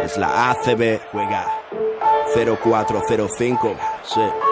Es la ACB, juega 0405. Sí.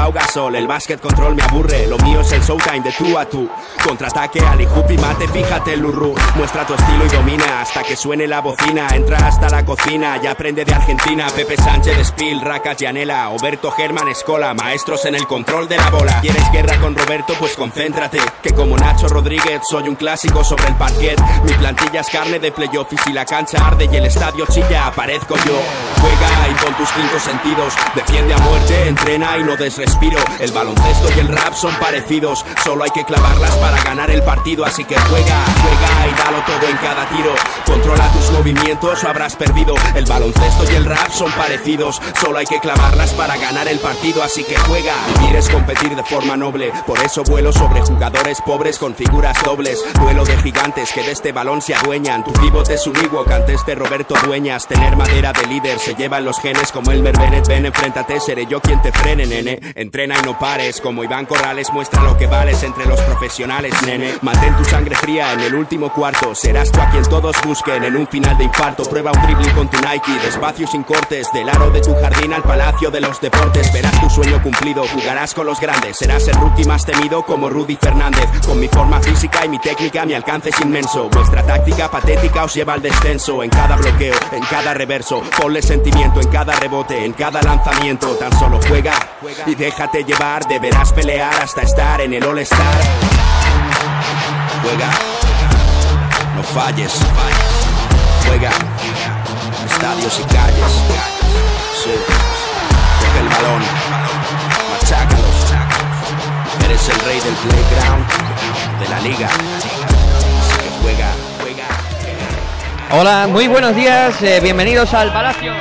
El básquet control me aburre. Lo mío es el showtime de tú a tú. Contraataque, Ali y mate, fíjate el Lurru. Muestra tu estilo y domina hasta que suene la bocina. Entra hasta la cocina y aprende de Argentina. Pepe Sánchez, Spill, Racas, Yanela, Oberto Germán, Escola, maestros en el control de la bola. ¿Quieres guerra con Roberto? Pues concéntrate. Que como Nacho Rodríguez soy un clásico sobre el parquet. Mi plantilla es carne de playoff y si la cancha arde y el estadio chilla, aparezco yo. Juega y con tus cinco sentidos. Defiende a muerte, entrena y no el baloncesto y el rap son parecidos, solo hay que clavarlas para ganar el partido, así que juega, juega y dalo todo en cada tiro. Controla tus movimientos o habrás perdido. El baloncesto y el rap son parecidos, solo hay que clavarlas para ganar el partido, así que juega. Vivir es competir de forma noble, por eso vuelo sobre jugadores pobres con figuras dobles. Duelo de gigantes que de este balón se adueñan. Tu pivote es un ante este Roberto Dueñas. Tener madera de líder se llevan los genes como el Bennett. Ven, enfréntate, seré yo quien te frene, nene. Entrena y no pares, como Iván Corrales muestra lo que vales entre los profesionales, nene. Mantén tu sangre fría en el último cuarto, serás tú a quien todos busquen en un final de infarto. Prueba un dribbling con tu Nike, despacio sin cortes, del aro de tu jardín al palacio de los deportes. Verás tu sueño cumplido, jugarás con los grandes, serás el rookie más temido como Rudy Fernández. Con mi forma física y mi técnica, mi alcance es inmenso. Vuestra táctica patética os lleva al descenso en cada bloqueo, en cada reverso. Ponle sentimiento en cada rebote, en cada lanzamiento. Tan solo juega y de Déjate llevar, deberás pelear hasta estar en el All-Star. Juega, no falles, juega, estadios y calles. Sí. Coge el balón, machácalos. Eres el rey del playground, de la liga. Así que juega, juega. Hola, muy buenos días, eh, bienvenidos al Palacio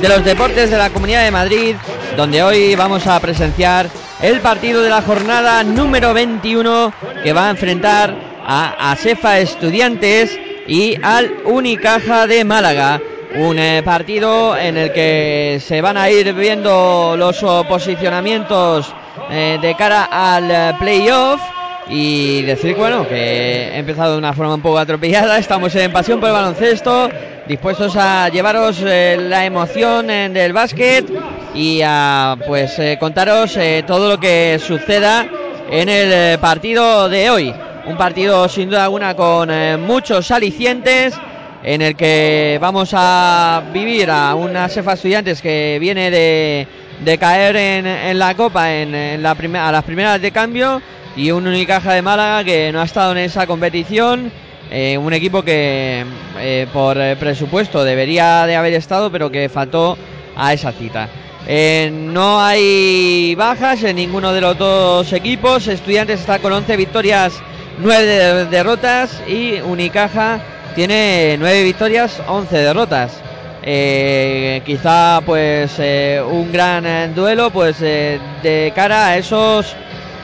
de los Deportes de la Comunidad de Madrid donde hoy vamos a presenciar el partido de la jornada número 21 que va a enfrentar a Asefa Estudiantes y al Unicaja de Málaga. Un eh, partido en el que se van a ir viendo los posicionamientos eh, de cara al eh, playoff. Y decir, bueno, que he empezado de una forma un poco atropellada. Estamos en pasión por el baloncesto, dispuestos a llevaros la emoción del básquet y a pues eh, contaros eh, todo lo que suceda en el eh, partido de hoy. Un partido sin duda alguna con muchos alicientes en el que vamos a vivir a una Sefa Estudiantes que viene de, de caer en, en, la Copa en, la a las primeras de cambio y un Unicaja de Málaga que no ha estado en esa competición un equipo que por presupuesto debería de haber estado, pero que faltó a esa cita. No hay bajas en ninguno de los dos equipos. Estudiantes está con 11 victorias, 9 derrotas y Unicaja tiene 9 victorias, 11 derrotas. Eh, quizá pues eh, un gran eh, duelo pues de cara a esos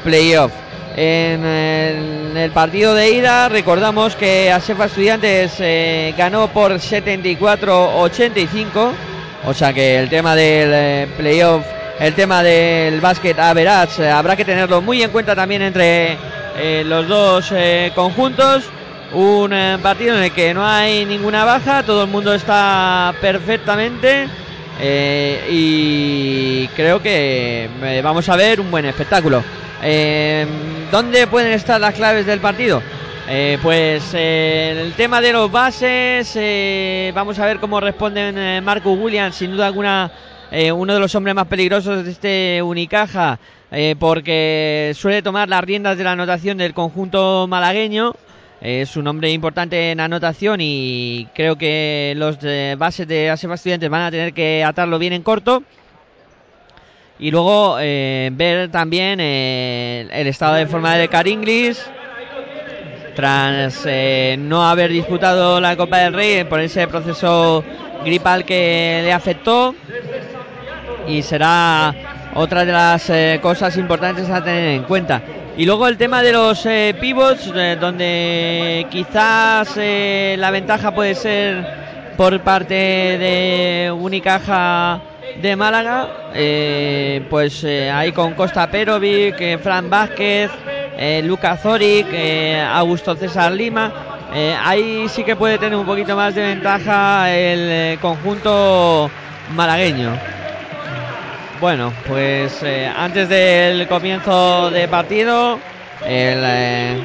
playoffs. En el, partido de ida recordamos que Asefa Estudiantes ganó por 74-85, o sea que el tema del playoff, el tema del básquet average habrá que tenerlo muy en cuenta también entre los dos conjuntos. Un eh, partido en el que no hay ninguna baja, todo el mundo está perfectamente. Eh, y creo que eh, vamos a ver un buen espectáculo. ¿Dónde pueden estar las claves del partido? Pues el tema de los bases, vamos a ver cómo responden Marcus Williams, sin duda alguna uno de los hombres más peligrosos de este Unicaja, porque suele tomar las riendas de la anotación del conjunto malagueño. Es un hombre importante en anotación y creo que los bases de Asema Estudiantes van a tener que atarlo bien en corto. Y luego eh, ver también eh, el estado de forma de Car Inglis. Tras eh, no haber disputado la Copa del Rey por ese proceso gripal que le afectó. Y será otra de las cosas importantes a tener en cuenta. Y luego el tema de los eh, pivots, eh, donde quizás eh, la ventaja puede ser por parte de Unicaja de Málaga, pues ahí con Costa Perovic, Fran Vázquez, Lucas Zoric, Augusto César Lima. ahí sí que puede tener un poquito más de ventaja el conjunto malagueño. Bueno, pues eh, antes del comienzo de partido eh,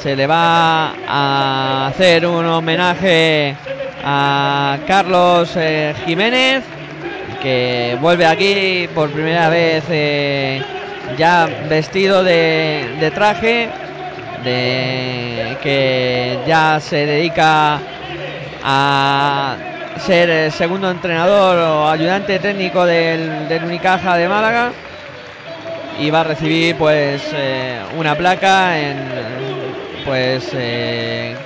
se le va a hacer un homenaje a Carlos eh, Jiménez, que vuelve aquí por primera vez ya vestido de, traje, de que ya se dedica a ser el segundo entrenador o ayudante técnico del, Unicaja de Málaga y va a recibir pues eh, una placa en pues eh,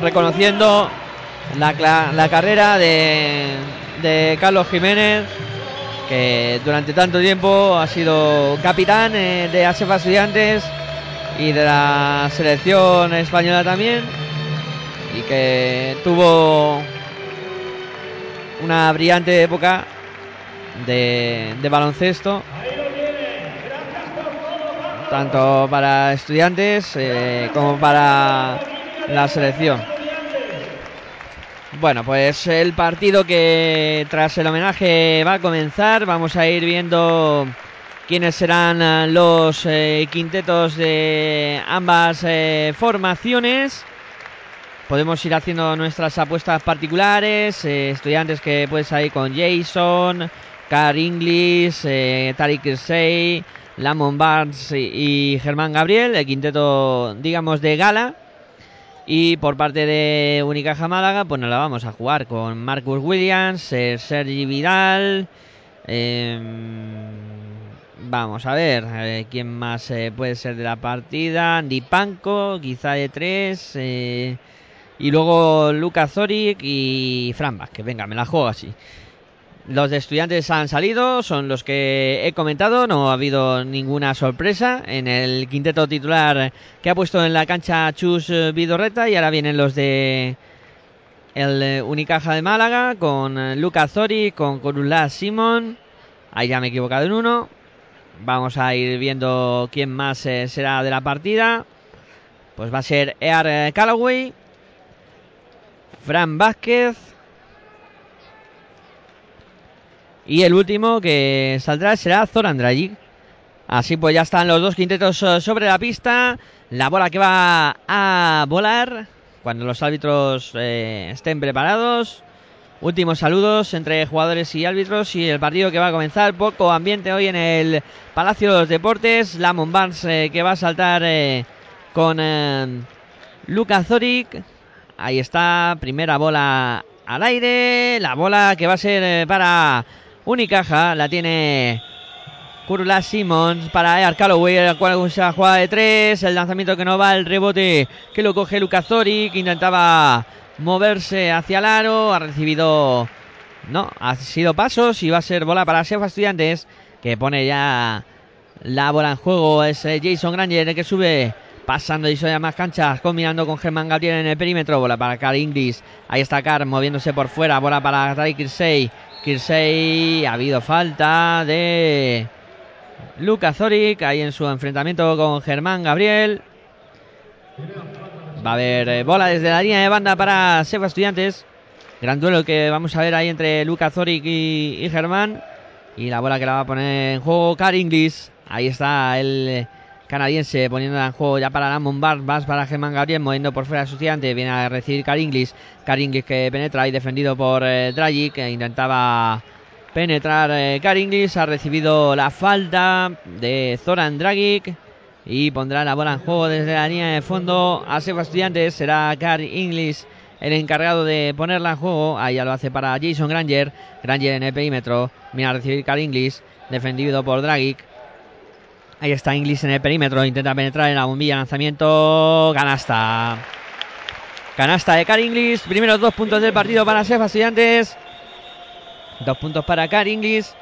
reconociendo la, la carrera de, de, Carlos Jiménez que durante tanto tiempo ha sido capitán eh, de ASEFA Estudiantes y de la selección española también y que tuvo una brillante época de, baloncesto, tanto para estudiantes eh, como para la selección. Bueno, pues el partido que tras el homenaje va a comenzar, vamos a ir viendo quiénes serán los eh, quintetos de ambas eh, formaciones. Podemos ir haciendo nuestras apuestas particulares. Eh, estudiantes que puedes ahí con Jason, Car Inglis, eh, Tariq Irsey, Lamont Barnes y, Germán Gabriel. El quinteto, digamos, de gala. Y por parte de Unicaja Málaga, pues nos la vamos a jugar con Marcus Williams, eh, Sergi Vidal. Em, vamos a ver quién más puede ser de la partida. Andy Panko, quizá de tres. Y luego Lucas Zoric y Fran que Venga, me la juego así. Los de estudiantes han salido, son los que he comentado, no ha habido ninguna sorpresa. En el quinteto titular que ha puesto en la cancha Chus Vidorreta y ahora vienen los de el Unicaja de Málaga con Lucas Zoric, con Corulá Simón, ahí ya me he equivocado en uno, vamos a ir viendo quién más eh, será de la partida, pues va a ser Ear Callaway, Fran Vázquez. Y el último que saldrá será Zoran Dragic. Así pues ya están los dos quintetos eh, sobre la pista. La bola que va a volar cuando los árbitros eh, estén preparados. Últimos saludos entre jugadores y árbitros y el partido que va a comenzar. Poco ambiente hoy en el Palacio de los Deportes. Lamont Barnes eh, que va a saltar con Luka Zorik. Ahí está, primera bola al aire. La bola que va a ser eh, para Unicaja. La tiene Kurla Simmons para Ear Calloway. La cual se jugada de tres. El lanzamiento que no va, el rebote que lo coge Luka Zorik. Intentaba moverse hacia el aro. Ha recibido. No, ha sido pasos y va a ser bola para Sefa Estudiantes. Que pone ya la bola en juego. Es eh, Jason Granger el que sube pasando y soy más canchas, combinando con Germán Gabriel en el perímetro, bola para Car Inglis, ahí está Car moviéndose por fuera, bola para Tari Kirsey, Kirsey, ha habido falta de Luca Zorik, ahí en su enfrentamiento con Germán Gabriel, va a haber eh, bola desde la línea de banda para Seba Estudiantes, gran duelo que vamos a ver ahí entre Luca Zorik y, Germán, y la bola que la va a poner en juego Car Inglis, ahí está el canadiense poniendo en juego ya para Lamont Bar, más para Germán Gabriel, moviendo por fuera a su estudiante, viene a recibir Car Inglis, Car Inglis que penetra y defendido por eh, Dragic, que intentaba penetrar eh, Car Inglis, ha recibido la falta de Zoran Dragic y pondrá la bola en juego desde la línea de fondo. A Seba Estudiantes, será Car Inglis el encargado de ponerla en juego, ahí ya lo hace para Jason Granger, Granger en el perímetro, viene a recibir Inglis, defendido por Dragic, Ahí está Inglis en el perímetro. Intenta penetrar en la bombilla. Lanzamiento. Canasta. Canasta de Car Inglis. Primeros dos puntos del partido para Sefa Estudiantes. Dos puntos para Car Inglis.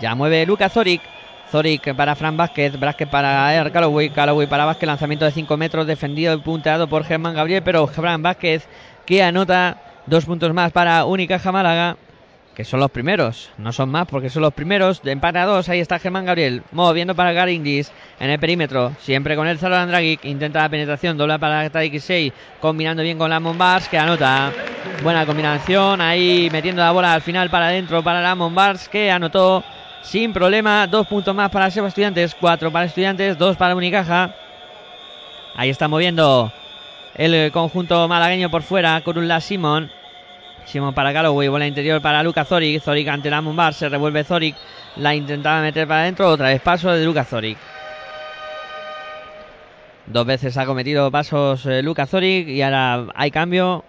Ya mueve Lucas Zorik. Zorik para Fran Vázquez. Vázquez para Er Calloway. Calloway para Vázquez. Lanzamiento de 5 metros. Defendido y punteado por Germán Gabriel. Pero Fran Vázquez que anota dos puntos más para Unicaja Málaga que son los primeros, no son más porque son los primeros. De empate a dos, ahí está Germán Gabriel, moviendo para Garingis en el perímetro, siempre con el Zalor Dragic, intenta la penetración, dobla para 6, combinando bien con la Bars, que anota. Buena combinación, ahí metiendo la bola al final para adentro para la Bars, que anotó sin problema. Dos puntos más para Seba Estudiantes, cuatro para Estudiantes, dos para Unicaja. Ahí está moviendo el conjunto malagueño por fuera, con un La Simón. Simon para Galloway, bola interior para Lucas Zoric. Zoric ante la Mumbar, se revuelve Zoric. La intentaba meter para adentro, otra vez paso de Lucas Zoric. Dos veces ha cometido pasos eh, Lucas Zoric y ahora hay cambio.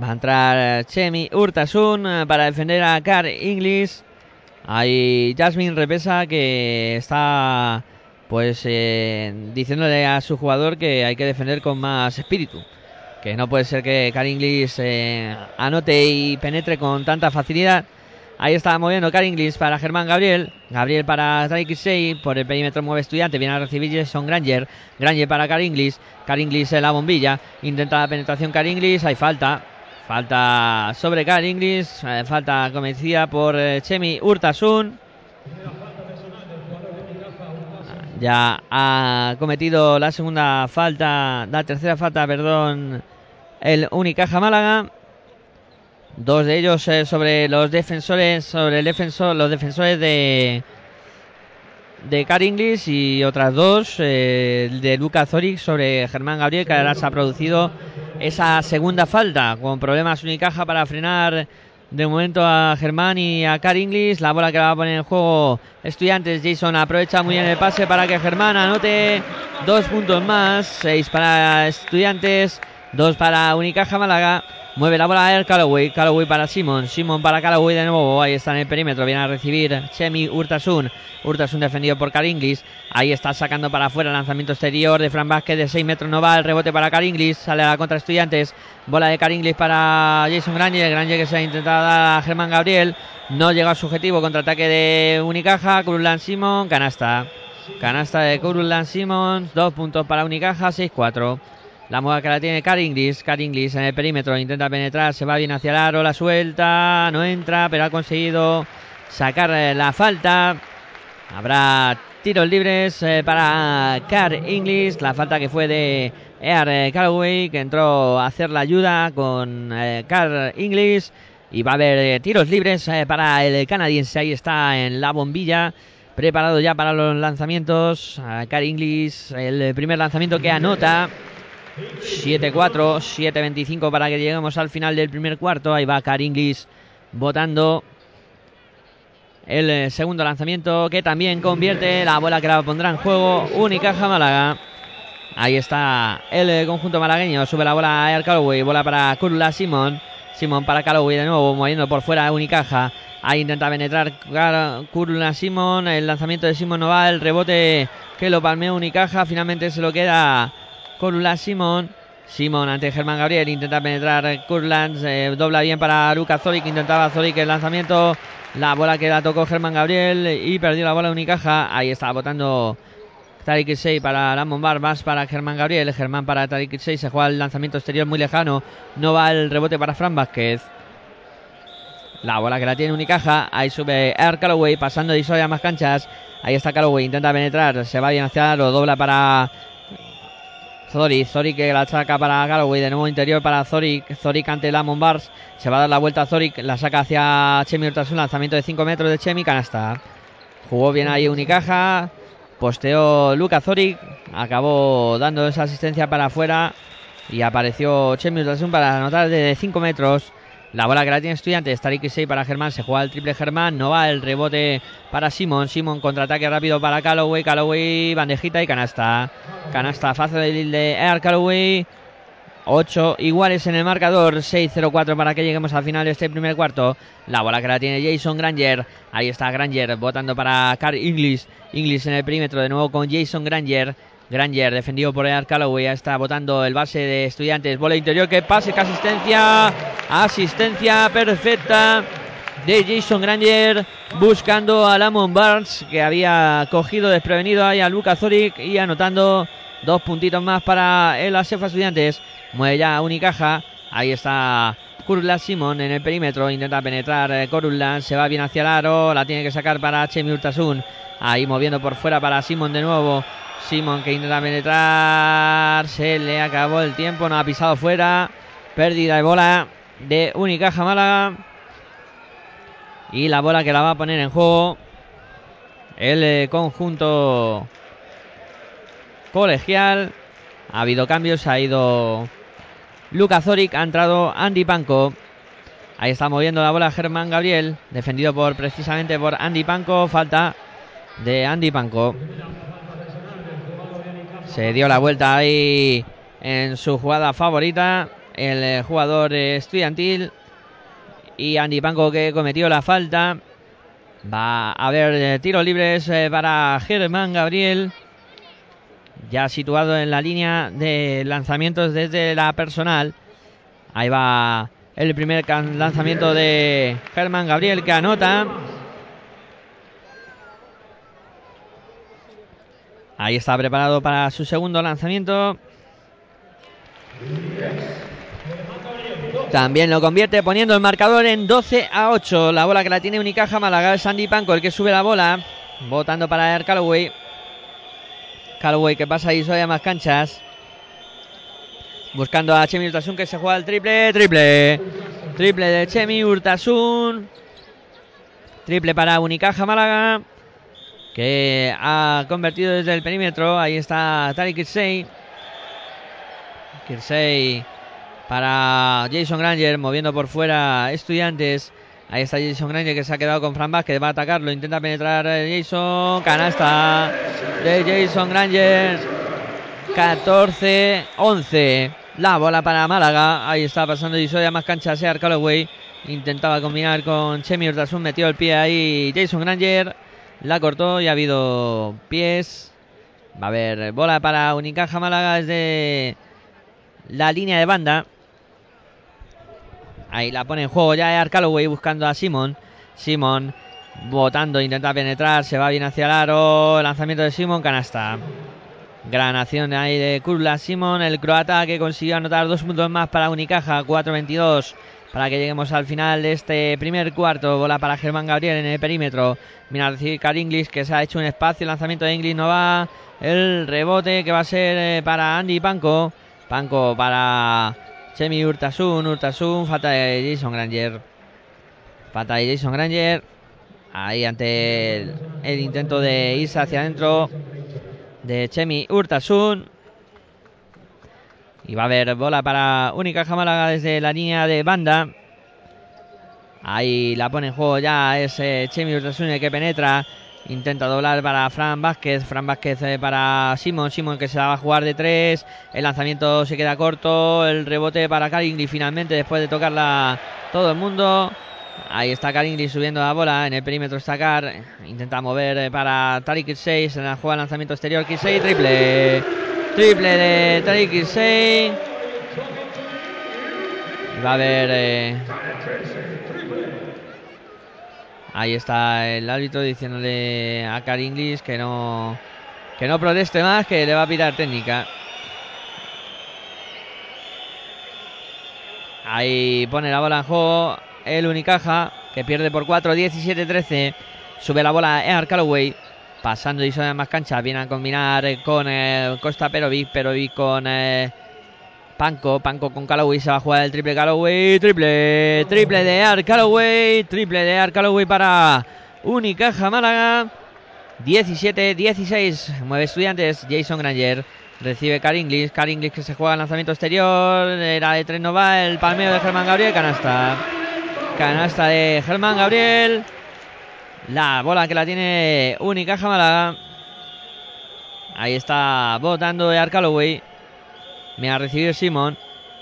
Va a entrar Chemi Urtasun eh, para defender a Car Inglis. Hay Jasmine Repesa que está pues eh, diciéndole a su jugador que hay que defender con más espíritu que no puede ser que Inglis eh, anote y penetre con tanta facilidad. Ahí está moviendo Inglis para Germán Gabriel. Gabriel para Drake Por el perímetro mueve estudiante. Viene a recibir Jason Granger. Granger para Caringlis. Caringlis en la bombilla. Intenta la penetración Caringlis. Hay falta. Falta sobre Caringlis. Eh, falta cometida por eh, Chemi Urtasun. Ya ha cometido la segunda falta, la tercera falta, perdón, el Unicaja Málaga. Dos de ellos eh, sobre los defensores, sobre el defensor, los defensores de de y otras dos eh, de Luca Zoric sobre Germán Gabriel que ahora se ha producido esa segunda falta con problemas Unicaja para frenar de momento a Germán y a Car Inglis. La bola que va a poner en juego Estudiantes. Jason aprovecha muy bien el pase para que Germán anote dos puntos más. Seis para Estudiantes, dos para Unicaja Málaga. Mueve la bola a Calloway. Calloway para Simon. Simon para Calloway de nuevo. Ahí está en el perímetro. Viene a recibir Chemi Urtasun. Urtasun defendido por Caringlis. Ahí está sacando para afuera. Lanzamiento exterior de Fran Vázquez de 6 metros. No va. El rebote para Caringlis. Sale a la contra Estudiantes. Bola de Caringlis para Jason Granger. Granger que se ha intentado dar a Germán Gabriel. No llega a su objetivo. Contraataque de Unicaja. Kurlan Simon. Canasta. Canasta de Kurlan Simons. Dos puntos para Unicaja. 6-4. La moda que la tiene Car Inglis. Car Inglis en el perímetro. Intenta penetrar. Se va bien hacia el aro. La suelta. No entra. Pero ha conseguido sacar eh, la falta. Habrá tiros libres eh, para Car Inglis. La falta que fue de Air Calloway. Que entró a hacer la ayuda con eh, Car Inglis. Y va a haber tiros libres para el canadiense. Ahí está en la bombilla preparado ya para los lanzamientos. Car Inglis, el primer lanzamiento que anota. 7-4, 7-25 para que lleguemos al final del primer cuarto. Ahí va Car Inglis votando el eh, segundo lanzamiento que también convierte la bola que la pondrá en juego Unicaja Málaga. Ahí está el conjunto malagueño. Sube la bola a Air Calloway. Bola para Kurla Simon. Simon para Calloway de nuevo, moviendo por fuera Unicaja. Ahí intenta penetrar Kurla Simon. El lanzamiento de Simon no va. El rebote que lo palmeó Unicaja. Finalmente se lo queda Kurla Simon. Simon ante Germán Gabriel. Intenta penetrar Kurland. dobla bien para Luca Zorik. Intentaba Zorik el lanzamiento. La bola que la tocó Germán Gabriel. Y perdió la bola Unicaja. Ahí está votando Tariq 6 para Lamont Bar, más para Germán Gabriel, Germán para Tariq 6, se juega el lanzamiento exterior muy lejano, no va el rebote para Fran Vázquez. La bola que la tiene Unicaja, ahí sube Air Calloway, pasando de Isoya a más canchas, ahí está Calloway, intenta penetrar, se va bien hacia lo dobla para Zori, Zori que la saca para Calloway, de nuevo interior para Zori, Zori ante Lamont Bars, se va a dar la vuelta a Zori, la saca hacia Chemi un lanzamiento de 5 metros de Chemi, canasta. Jugó bien ahí Unicaja, Posteó Luca Zoric, acabó dando esa asistencia para afuera y apareció Chemi para anotar de 5 metros. La bola que la tiene Estudiantes, Tarik 6 para Germán, se juega el triple Germán, no va el rebote para Simon, Simon contraataque rápido para Calloway, Calloway bandejita y canasta. Canasta fácil de Air Calloway, 8 iguales en el marcador. 6-0-4 para que lleguemos al final de este primer cuarto. La bola que la tiene Jason Granger. Ahí está Granger votando para Carl Inglis. Inglis en el perímetro de nuevo con Jason Granger. Granger defendido por Ed Calloway. Ya está votando el base de estudiantes. Bola interior que pase, que asistencia. Asistencia perfecta de Jason Granger buscando a Lamont Barnes que había cogido desprevenido ahí a Luca Zoric y anotando dos puntitos más para el Asefa Estudiantes. Mueve ya Unicaja. Ahí está Kurla Simon en el perímetro. Intenta penetrar eh, Kurla. Se va bien hacia el aro. La tiene que sacar para Chemi Urtasun. Ahí moviendo por fuera para Simon de nuevo. Simon que intenta penetrar. Se le acabó el tiempo. No ha pisado fuera. Pérdida de bola de Unicaja Málaga. Y la bola que la va a poner en juego. El eh, conjunto colegial. Ha habido cambios. Ha ido Luca Zoric, ha entrado Andy Panko. Ahí está moviendo la bola Germán Gabriel, defendido por precisamente por Andy Panko. Falta de Andy Panko. Se dio la vuelta ahí en su jugada favorita, el eh, jugador estudiantil. Y Andy Panko que cometió la falta. Va a haber eh, tiros libres eh, para Germán Gabriel ya situado en la línea de lanzamientos desde la personal. Ahí va el primer lanzamiento de Germán Gabriel que anota. Ahí está preparado para su segundo lanzamiento. También lo convierte poniendo el marcador en 12 a 8. La bola que la tiene Unicaja Málaga es Sandy Panco el que sube la bola. Votando para Air Calloway. Callaway que pasa ahí a más canchas. Buscando a Chemi Urtasun que se juega el triple. Triple. Triple de Chemi Urtasun. Triple para Unicaja Málaga. Que ha convertido desde el perímetro. Ahí está Tari Kirsey. Kirsey para Jason Granger. Moviendo por fuera Estudiantes. Ahí está Jason Granger que se ha quedado con Fran Vázquez. Va a atacarlo. Intenta penetrar Jason. Canasta de Jason Granger. 14-11. La bola para Málaga. Ahí está pasando Isoya más cancha. Sear Calloway. Intentaba combinar con Chemi Urtasun. Metió el pie ahí Jason Granger. La cortó y ha habido pies. Va a haber bola para Unicaja Málaga desde la línea de banda. Ahí la pone en juego ya Calloway buscando a Simon. Simon votando, intenta penetrar, se va bien hacia el aro. Lanzamiento de Simon, canasta. Gran acción ahí de Kurla Simon, el croata que consiguió anotar dos puntos más para Unicaja, 4-22 para que lleguemos al final de este primer cuarto. Bola para Germán Gabriel en el perímetro. Mira Car Inglis que se ha hecho un espacio. El lanzamiento de Inglis no va. El rebote que va a ser eh, para Andy Panco. Panco para Chemi Urtasun, Urtasun, falta de Jason Granger. Falta de Jason Granger. Ahí ante el, intento de irse hacia adentro de Chemi Urtasun. Y va a haber bola para Única Málaga desde la línea de banda. Ahí la pone en juego ya ese Chemi Urtasun el que penetra. Intenta doblar para Fran Vázquez. Fran Vázquez eh, para Simon. Simon que se la va a jugar de tres. El lanzamiento se queda corto. El rebote para Karingli finalmente después de tocarla todo el mundo. Ahí está Karingli subiendo la bola. En el perímetro está Car. Intenta mover eh, para Tariq Kirsey. Se la juega el lanzamiento exterior. Kirsey triple. Triple de Tariq Kirsey. Va a haber. Eh, Ahí está el árbitro diciéndole a Car que no que no proteste más, que le va a pitar técnica. Ahí pone la bola en juego el Unicaja, que pierde por 4, 17-13. Sube la bola Ear Calloway, pasando y son más canchas. Viene a combinar con eh, Costa Perovic, Perovic con eh, Panco, Panco con Calloway, se va a jugar el triple Calloway, triple, triple de Ar Calloway, triple de Ar Calloway para Unicaja Málaga. 17-16, mueve estudiantes, Jason Granger. Recibe Car Inglis, Inglis que se juega el lanzamiento exterior, era de tres no va, el palmeo de Germán Gabriel, canasta. Canasta de Germán Gabriel. La bola que la tiene Unicaja Málaga. Ahí está votando de Calloway. Me ha recibido Simon.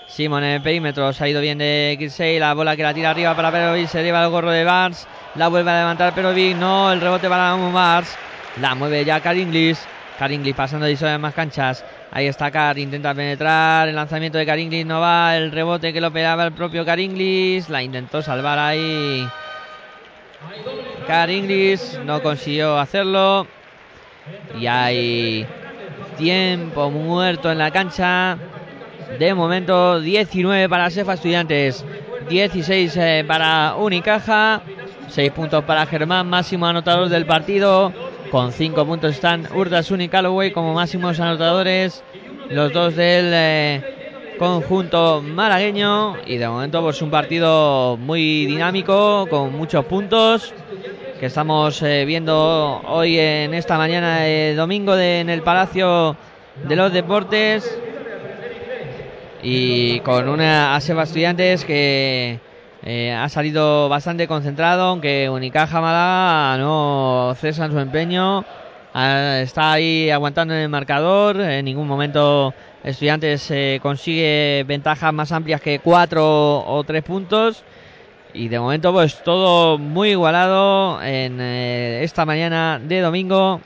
Simon en el perímetro. Se ha ido bien de Kirsey. La bola que la tira arriba para Perovic. Se lleva el gorro de Barnes. La vuelve a levantar Perovic. No, el rebote para Barnes. La mueve ya Car Inglis. Car Inglis pasando de más canchas. Ahí está Car. Intenta penetrar. El lanzamiento de Car Inglis no va. El rebote que lo pegaba el propio Car Inglis. La intentó salvar ahí. Car Inglis no consiguió hacerlo. Y hay Tiempo muerto en la cancha. De momento 19 para Sefa Estudiantes, 16 eh, para Unicaja, 6 puntos para Germán, máximo anotador del partido. Con 5 puntos están Urtasun y Calloway como máximos anotadores. Los dos del eh, conjunto malagueño. Y de momento pues un partido muy dinámico, con muchos puntos que estamos eh, viendo hoy en esta mañana de domingo en el Palacio de los Deportes y con una Aseba Estudiantes que eh, ha salido bastante concentrado, aunque Unicaja Málaga no cesa en su empeño, ah, está ahí aguantando en el marcador, en ningún momento Estudiantes eh, consigue ventajas más amplias que cuatro o tres puntos y de momento, pues todo muy igualado en eh, esta mañana de domingo.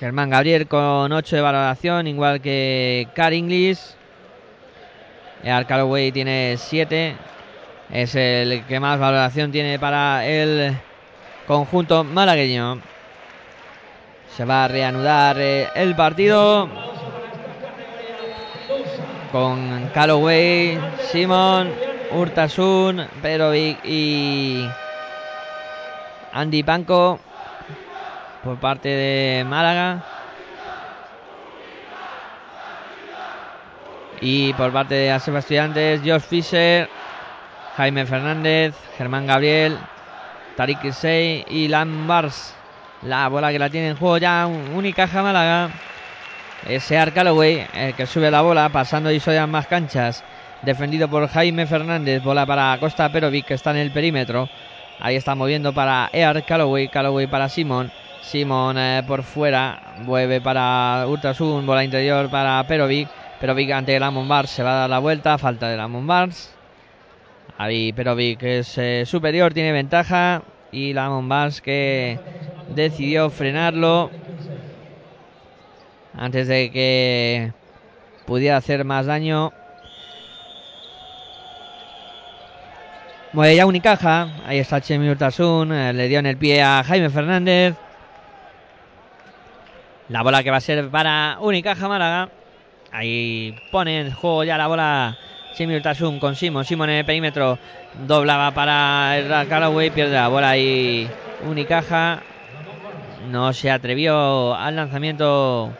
Germán Gabriel con 8 de valoración, igual que Car Inglis. El Calloway tiene 7. Es el que más valoración tiene para el conjunto malagueño. Se va a reanudar eh, el partido con Calloway, Simon, Urtasun, Perovic y Andy Panko por parte de Málaga. Y por parte de Aseba Estudiantes, Josh Fisher, Jaime Fernández, Germán Gabriel, Tariq Isey y Lambars. La bola que la tiene en juego ya, Unicaja Málaga. Ese Calloway, el que sube la bola, pasando y soy más canchas. Defendido por Jaime Fernández. Bola para Costa Perovic, que está en el perímetro. Ahí está moviendo para Ear Calloway. Calloway para Simon. Simon eh, por fuera. Vuelve para Ultrasun. Bola interior para Perovic. Perovic ante Lamon Bars. Se va a dar la vuelta. Falta de Lamon Bars. Ahí Perovic es eh, superior. Tiene ventaja. Y Lamon Bars que decidió frenarlo antes de que pudiera hacer más daño. Mueve ya Unicaja. Ahí está Chemi Urtasun. Eh, le dio en el pie a Jaime Fernández. La bola que va a ser para Unicaja Málaga. Ahí pone en juego ya la bola Chemi Urtasun con Simon. Simon en el perímetro. Doblaba para el Callaway. Pierde la bola ahí Unicaja. No se atrevió al lanzamiento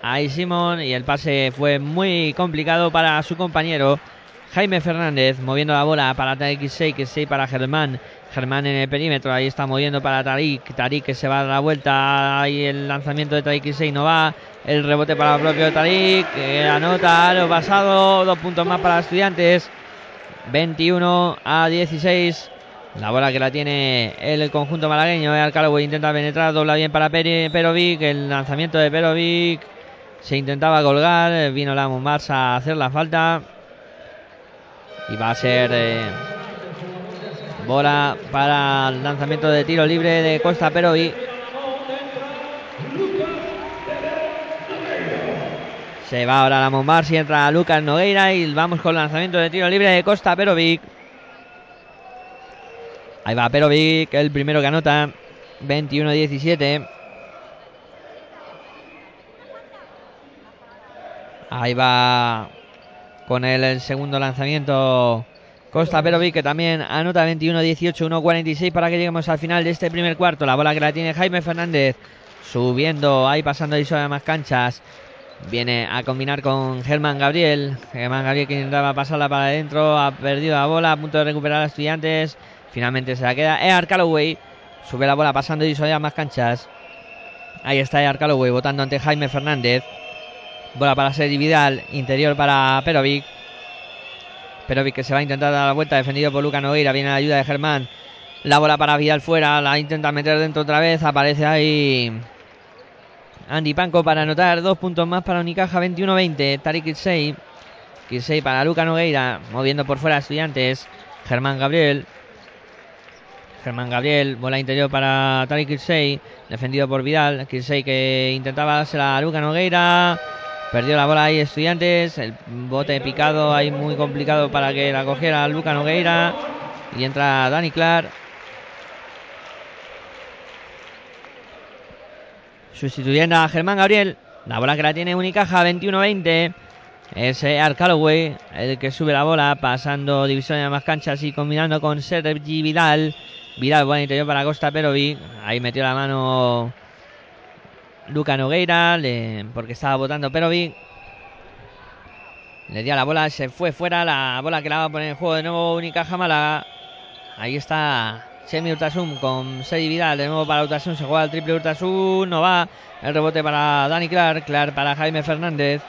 Ahí Simón y el pase fue muy complicado para su compañero Jaime Fernández moviendo la bola para Tariq 6 que 6 para Germán. Germán en el perímetro, ahí está moviendo para Tarik. Tarik que se va a dar la vuelta. Ahí el lanzamiento de Tarik 6 no va. El rebote para el propio Tarik. Que anota lo pasado. Dos puntos más para estudiantes. 21 a 16. La bola que la tiene el conjunto malagueño. El Callaway intenta penetrar, dobla bien para Perovic. El lanzamiento de Perovic se intentaba colgar. Vino la Mombars a hacer la falta. Y va a ser eh, bola para el lanzamiento de tiro libre de Costa Perovic. Se va ahora la Mombars y entra Lucas Nogueira. Y vamos con el lanzamiento de tiro libre de Costa Perovic. Ahí va Perovic, el primero que anota. 21-17. Ahí va con el segundo lanzamiento Costa Perovic, que también anota 21-18, 1-46 para que lleguemos al final de este primer cuarto. La bola que la tiene Jaime Fernández, subiendo ahí, pasando ahí sobre más canchas. Viene a combinar con Germán Gabriel. Germán Gabriel que intentaba pasarla para adentro, ha perdido la bola, a punto de recuperar a Estudiantes. Finalmente se la queda Ear Calloway. Sube la bola pasando y a más canchas. Ahí está Ear Calloway votando ante Jaime Fernández. Bola para Sergi Vidal. Interior para Perovic. Perovic que se va a intentar dar la vuelta. Defendido por Luca Nogueira. Viene la ayuda de Germán. La bola para Vidal fuera. La intenta meter dentro otra vez. Aparece ahí Andy Panco para anotar. Dos puntos más para Unicaja. 21-20. Tariq Kirsey. Kirsey para Luca Nogueira. Moviendo por fuera Estudiantes. Germán Gabriel. Germán Gabriel, bola interior para Tari Kirsey, defendido por Vidal. Kirsey que intentaba dársela a Luca Nogueira. Perdió la bola ahí Estudiantes. El bote picado ahí muy complicado para que la cogiera Luca Nogueira. Y entra Dani Clark. Sustituyendo a Germán Gabriel. La bola que la tiene Unicaja 21-20. Es Arcaloway el que sube la bola, pasando división de más canchas y combinando con Sergi Vidal. Vidal, buen interior para Costa Perovic. Ahí metió la mano Luca Nogueira, porque estaba votando Perovic. Le dio la bola, se fue fuera. La bola que la va a poner en juego de nuevo Unicaja Málaga. Ahí está Semi Urtasun con Sergi Vidal. De nuevo para Urtasun. Se juega el triple Urtasun. No va. El rebote para Dani Clark. Clark para Jaime Fernández.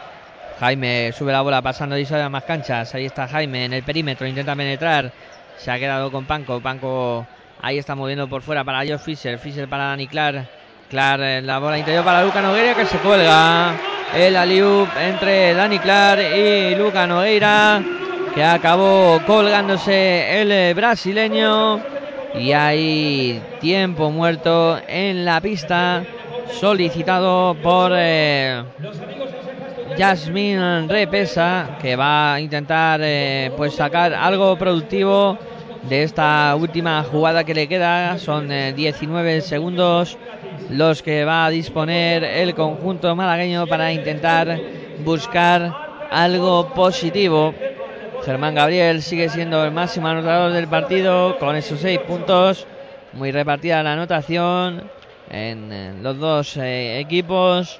Jaime sube la bola pasando y a más canchas. Ahí está Jaime en el perímetro. Intenta penetrar. Se ha quedado con Panco. Panco Ahí está moviendo por fuera para George Fisher. Fisher para Dani Clark. Clark en la bola interior para Luca Nogueira que se cuelga. El aliup entre Dani Clark y Luca Nogueira que acabó colgándose el brasileño. Y hay tiempo muerto en la pista solicitado por eh, Jasmine Repesa que va a intentar eh, pues sacar algo productivo de esta última jugada que le queda. Son 19 eh, segundos los que va a disponer el conjunto malagueño para intentar buscar algo positivo. Germán Gabriel sigue siendo el máximo anotador del partido con esos seis puntos. Muy repartida la anotación en los dos eh, equipos.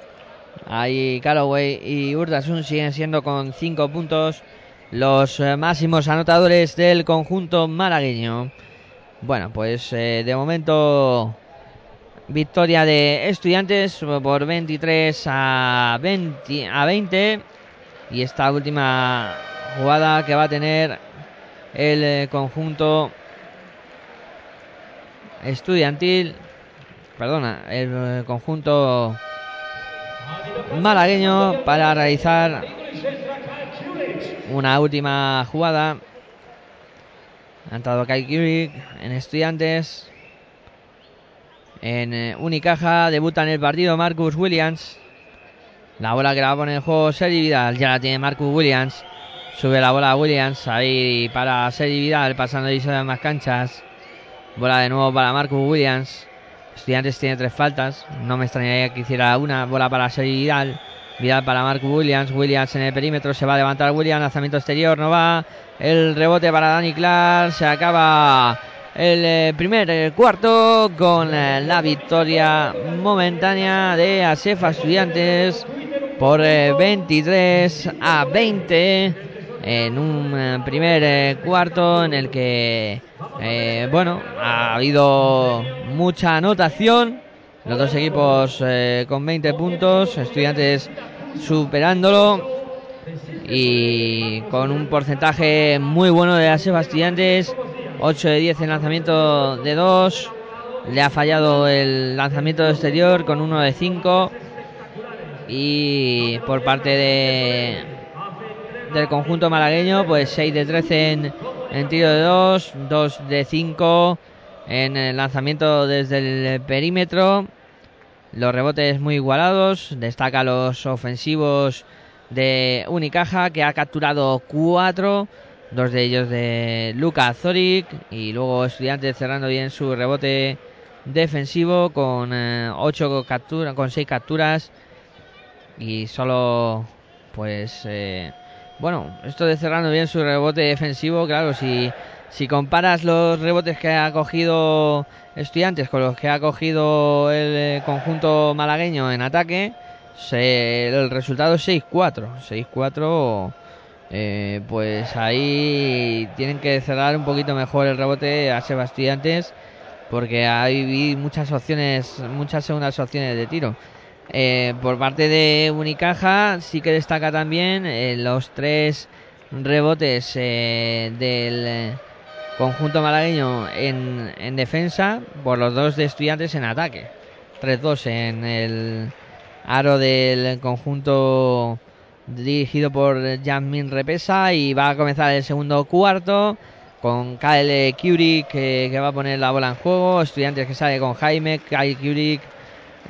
Ahí Calloway y Urdasun siguen siendo con cinco puntos los eh, máximos anotadores del conjunto malagueño. Bueno, pues eh, de momento victoria de estudiantes por 23 a 20, a 20 y esta última jugada que va a tener el eh, conjunto estudiantil, perdona, el conjunto malagueño para realizar una última jugada. Ha entrado Kai Kirik en Estudiantes. En eh, Unicaja debuta en el partido Marcus Williams. La bola que la poner en juego Sergi Vidal. Ya la tiene Marcus Williams. Sube la bola a Williams. Ahí para Sergi Vidal. Pasando de más canchas. Bola de nuevo para Marcus Williams. Estudiantes tiene tres faltas. No me extrañaría que hiciera una. Bola para Sergi Vidal. Vidal para Mark Williams. Williams en el perímetro. Se va a levantar Williams. Lanzamiento exterior. No va. El rebote para Dani Clark. Se acaba el eh, primer eh, cuarto con eh, la victoria momentánea de Asefa Estudiantes por 23 a 20 en un primer cuarto en el que bueno ha habido mucha anotación los dos equipos con 20 puntos estudiantes superándolo y con un porcentaje muy bueno de las estudiantes 8 de 10 en lanzamiento de 2. Le ha fallado el lanzamiento exterior con 1 de 5. Y por parte de del conjunto malagueño, pues 6 de 13 en, en tiro de 2, 2 de 5 en el lanzamiento desde el perímetro. Los rebotes muy igualados. Destaca los ofensivos de Unicaja, que ha capturado 4. Dos de ellos de Luka Zoric. Y luego Estudiantes cerrando bien su rebote defensivo con 8 capturas, con 6 capturas. Y solo, pues, eh, bueno, esto de cerrando bien su rebote defensivo, claro, si si comparas los rebotes que ha cogido Estudiantes con los que ha cogido el eh, conjunto malagueño en ataque, el resultado es 6-4. 6-4, eh, pues ahí tienen que cerrar un poquito mejor el rebote a Sebastiantes porque hay muchas opciones, muchas segundas opciones de tiro. Eh, por parte de Unicaja sí que destaca también los tres rebotes del Conjunto malagueño en, en defensa por los dos de estudiantes en ataque. 3-2 en el aro del conjunto dirigido por Jasmine Repesa y va a comenzar el segundo cuarto con Kyle Curie que, va a poner la bola en juego, estudiantes que sale con Jaime, Kyle Curie,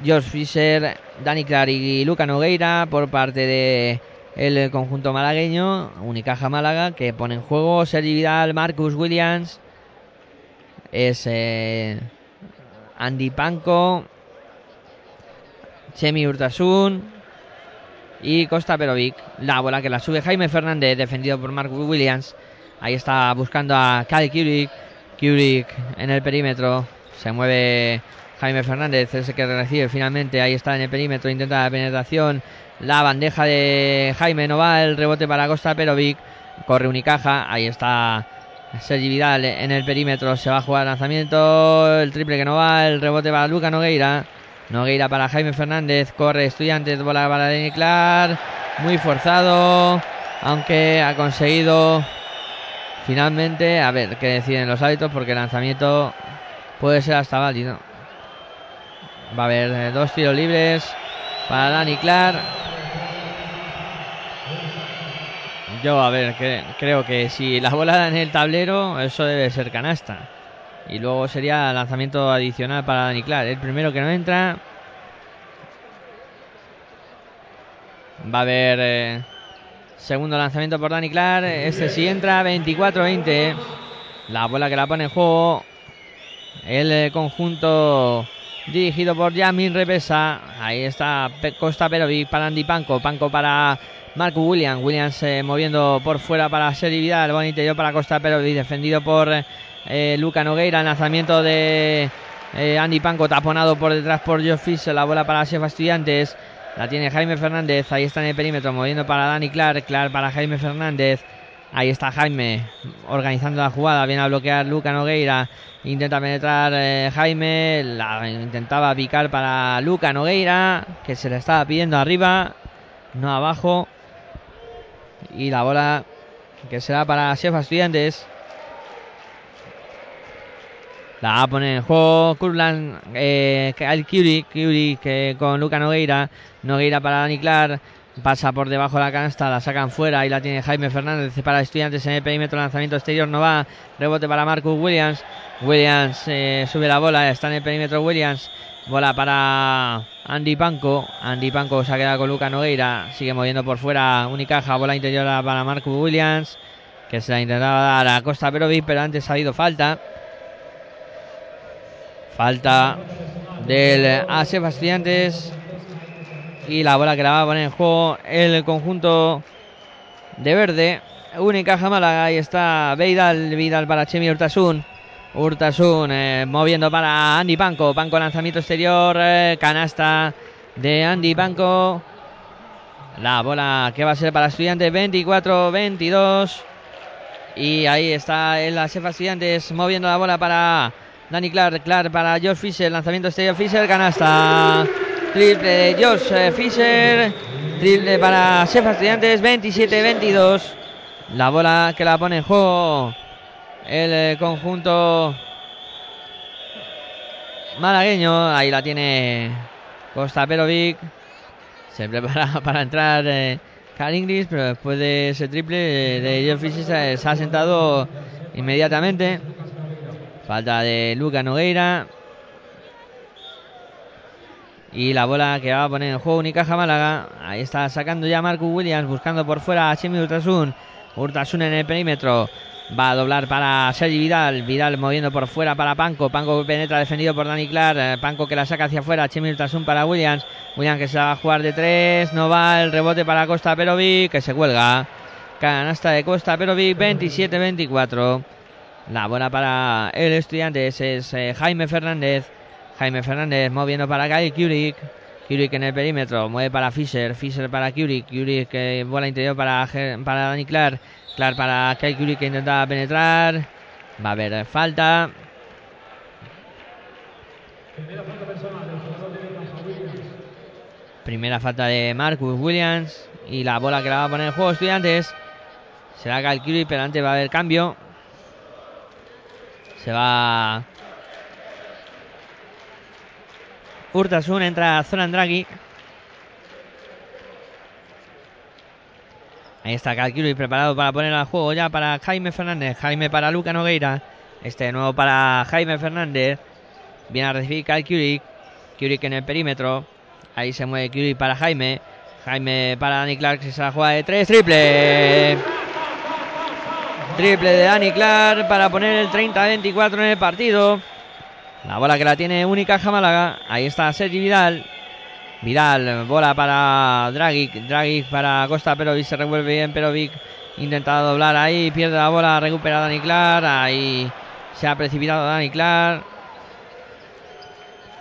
George Fisher, Dani Clar y Luca Nogueira por parte de el conjunto malagueño, Unicaja Málaga, que pone en juego Sergi Vidal, Marcus Williams, es eh, Andy Panko, Chemi Urtasun y Costa Perovic. La bola que la sube Jaime Fernández, defendido por Marcus Williams. Ahí está buscando a Kyle Kurik. Kurik en el perímetro. Se mueve Jaime Fernández, ese que recibe finalmente. Ahí está en el perímetro, intenta la penetración. La bandeja de Jaime Nova, el rebote para Costa Perovic. Corre Unicaja, ahí está Sergi Vidal en el perímetro. Se va a jugar lanzamiento. El triple que no va, el rebote para Luca Nogueira. Nogueira para Jaime Fernández. Corre Estudiantes, bola para Denis Clar. Muy forzado, aunque ha conseguido finalmente. A ver qué deciden los hábitos, porque el lanzamiento puede ser hasta válido. Va a haber dos tiros libres para Dani Clar. Yo, a ver, creo que si la bola en el tablero, eso debe ser canasta. Y luego sería lanzamiento adicional para Dani Clark. El primero que no entra. Va a haber eh, segundo lanzamiento por Dani Clark. Este sí entra, 24-20. La bola que la pone en juego. El eh, conjunto dirigido por Yamin Repesa. Ahí está Costa Perovic para Andy Panco. Panco para Marco Williams. Williams eh, moviendo por fuera para Seri Vidal. Buen interior para Costa Perovic. Defendido por eh, Luca Nogueira. lanzamiento de eh, Andy Panco. Taponado por detrás por Joe Fischer. La bola para Sefa Estudiantes. La tiene Jaime Fernández. Ahí está en el perímetro. Moviendo para Dani Clark. Clark para Jaime Fernández. Ahí está Jaime organizando la jugada. Viene a bloquear Luca Nogueira. Intenta penetrar Jaime. La intentaba picar para Luca Nogueira. Que se le estaba pidiendo arriba. No abajo. Y la bola que será para Shefa Estudiantes. La va a poner en juego Kurland, eh, al Curie, que con Luca Nogueira, Nogueira para Dani pasa por debajo de la canasta, la sacan fuera y la tiene Jaime Fernández para Estudiantes en el perímetro, lanzamiento exterior no va, rebote para Marcus Williams, Williams eh, sube la bola, está en el perímetro Williams, bola para Andy Panco. Andy Panco se ha quedado con Luca Nogueira. Sigue moviendo por fuera Unicaja. Bola interior para Marco Williams. Que se la intentaba dar a Costa Perovic, pero antes ha habido falta. Falta del ASEF Estudiantes. Y la bola que la va a poner en juego el conjunto de verde. Unicaja Málaga. Ahí está Vidal. Vidal para Chemi Urtasun. Urtasun eh, moviendo para Andy Panco. Panco lanzamiento exterior. Eh, canasta de Andy Panco. La bola que va a ser para Estudiantes 24-22. Y ahí está el Sefa Estudiantes moviendo la bola para Dani Clark. Clark para George Fisher. Lanzamiento exterior Fisher. Canasta. Triple de George eh, Fisher. Triple para Sefa Estudiantes 27-22. La bola que la pone en juego el eh, conjunto malagueño. Ahí la tiene Costa Perovic. Se prepara para entrar eh, pero después de ese triple de Jeffrey se, se ha sentado inmediatamente. Falta de Luca Nogueira. Y la bola que va a poner en juego Unicaja Málaga. Ahí está sacando ya Marcus Williams, buscando por fuera a Chemi Urtasun. Urtasun en el perímetro. Va a doblar para Sergi Vidal. Vidal moviendo por fuera para Panco. Panco penetra defendido por Dani Clark. Eh, Panco que la saca hacia afuera. Chemi Urtasun para Williams. Williams que se va a jugar de tres. No va el rebote para Costa Perovic que se cuelga. Canasta de Costa Perovic 27-24. La bola para el estudiante es eh, Jaime Fernández. Jaime Fernández moviendo para Kyle Kurik. Kurik en el perímetro, mueve para Fisher. Fisher para Kurik. Kurik que bola interior para, para Dani Clark. Clark para Kyle Kurik que intenta penetrar. Va a haber falta. Primera falta de Marcus Williams. Y la bola que la va a poner en juego estudiantes. Será Kyle Kurik, pero antes va a haber cambio. Se va. Urtasun entra Zoran Draghi. Ahí está y preparado para poner al juego ya para Jaime Fernández. Jaime para Luca Nogueira. Este de nuevo para Jaime Fernández. Viene a recibir Calcuric. Kurik en el perímetro. Ahí se mueve Kurik para Jaime. Jaime para Dani Clark. Se la juega de tres. Triple. Triple de Dani Clark para poner el 30-24 en el partido. La bola que la tiene única Málaga. Ahí está Sergi Vidal. Vidal, bola para Dragic. Dragic para Costa Perovic. Se revuelve bien Perovic. Intenta doblar ahí. Pierde la bola. Recupera Dani Clark. Ahí se ha precipitado Dani Clark.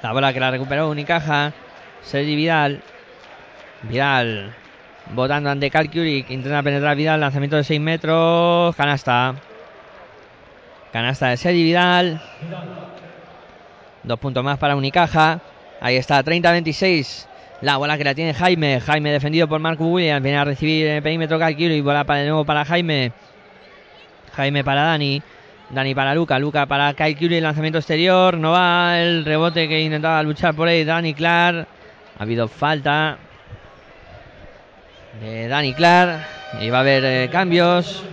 La bola que la recuperó Unicaja. Sergi Vidal. Vidal Votando ante Kalkiurik. Intenta penetrar Vidal. Lanzamiento de 6 metros. Canasta. Canasta de Sergi Vidal. Dos puntos más para Unicaja. Ahí está, 30-26. La bola que la tiene Jaime. Jaime defendido por Marco Williams. Viene a recibir el perímetro Kalkiurik. Bola para de nuevo para Jaime. Jaime para Dani. Dani para Luca. Luca para Kyle Lanzamiento exterior. No va el rebote que intentaba luchar por ahí. Dani Clark. Ha habido falta de Dani Clark. Y va a haber eh, cambios.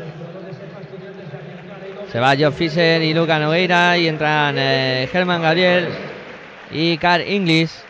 Se va Joe Fisher y Luca Nogueira. Y entran eh, Germán Gabriel y Carl Inglis.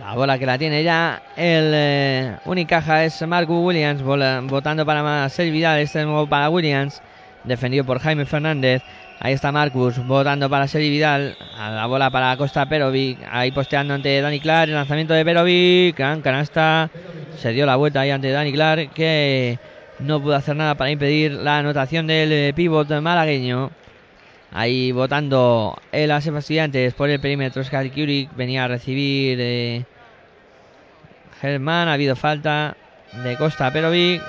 La bola que la tiene ya el eh, Unicaja es Marco Williams. votando para más Vidal. Este nuevo para Williams. Defendido por Jaime Fernández. Ahí está Marcus votando para Seri Vidal. A la bola para Costa Perovic. Ahí posteando ante Dani Clark. El lanzamiento de Perovic. Gran canasta. Se dio la vuelta ahí ante Dani Clark. Que no pudo hacer nada para impedir la anotación del eh, pívot malagueño. Ahí votando el ASEF Estudiantes por el perímetro. Sky Kurik venía a recibir eh, Germán. Ha habido falta de Costa Perovic.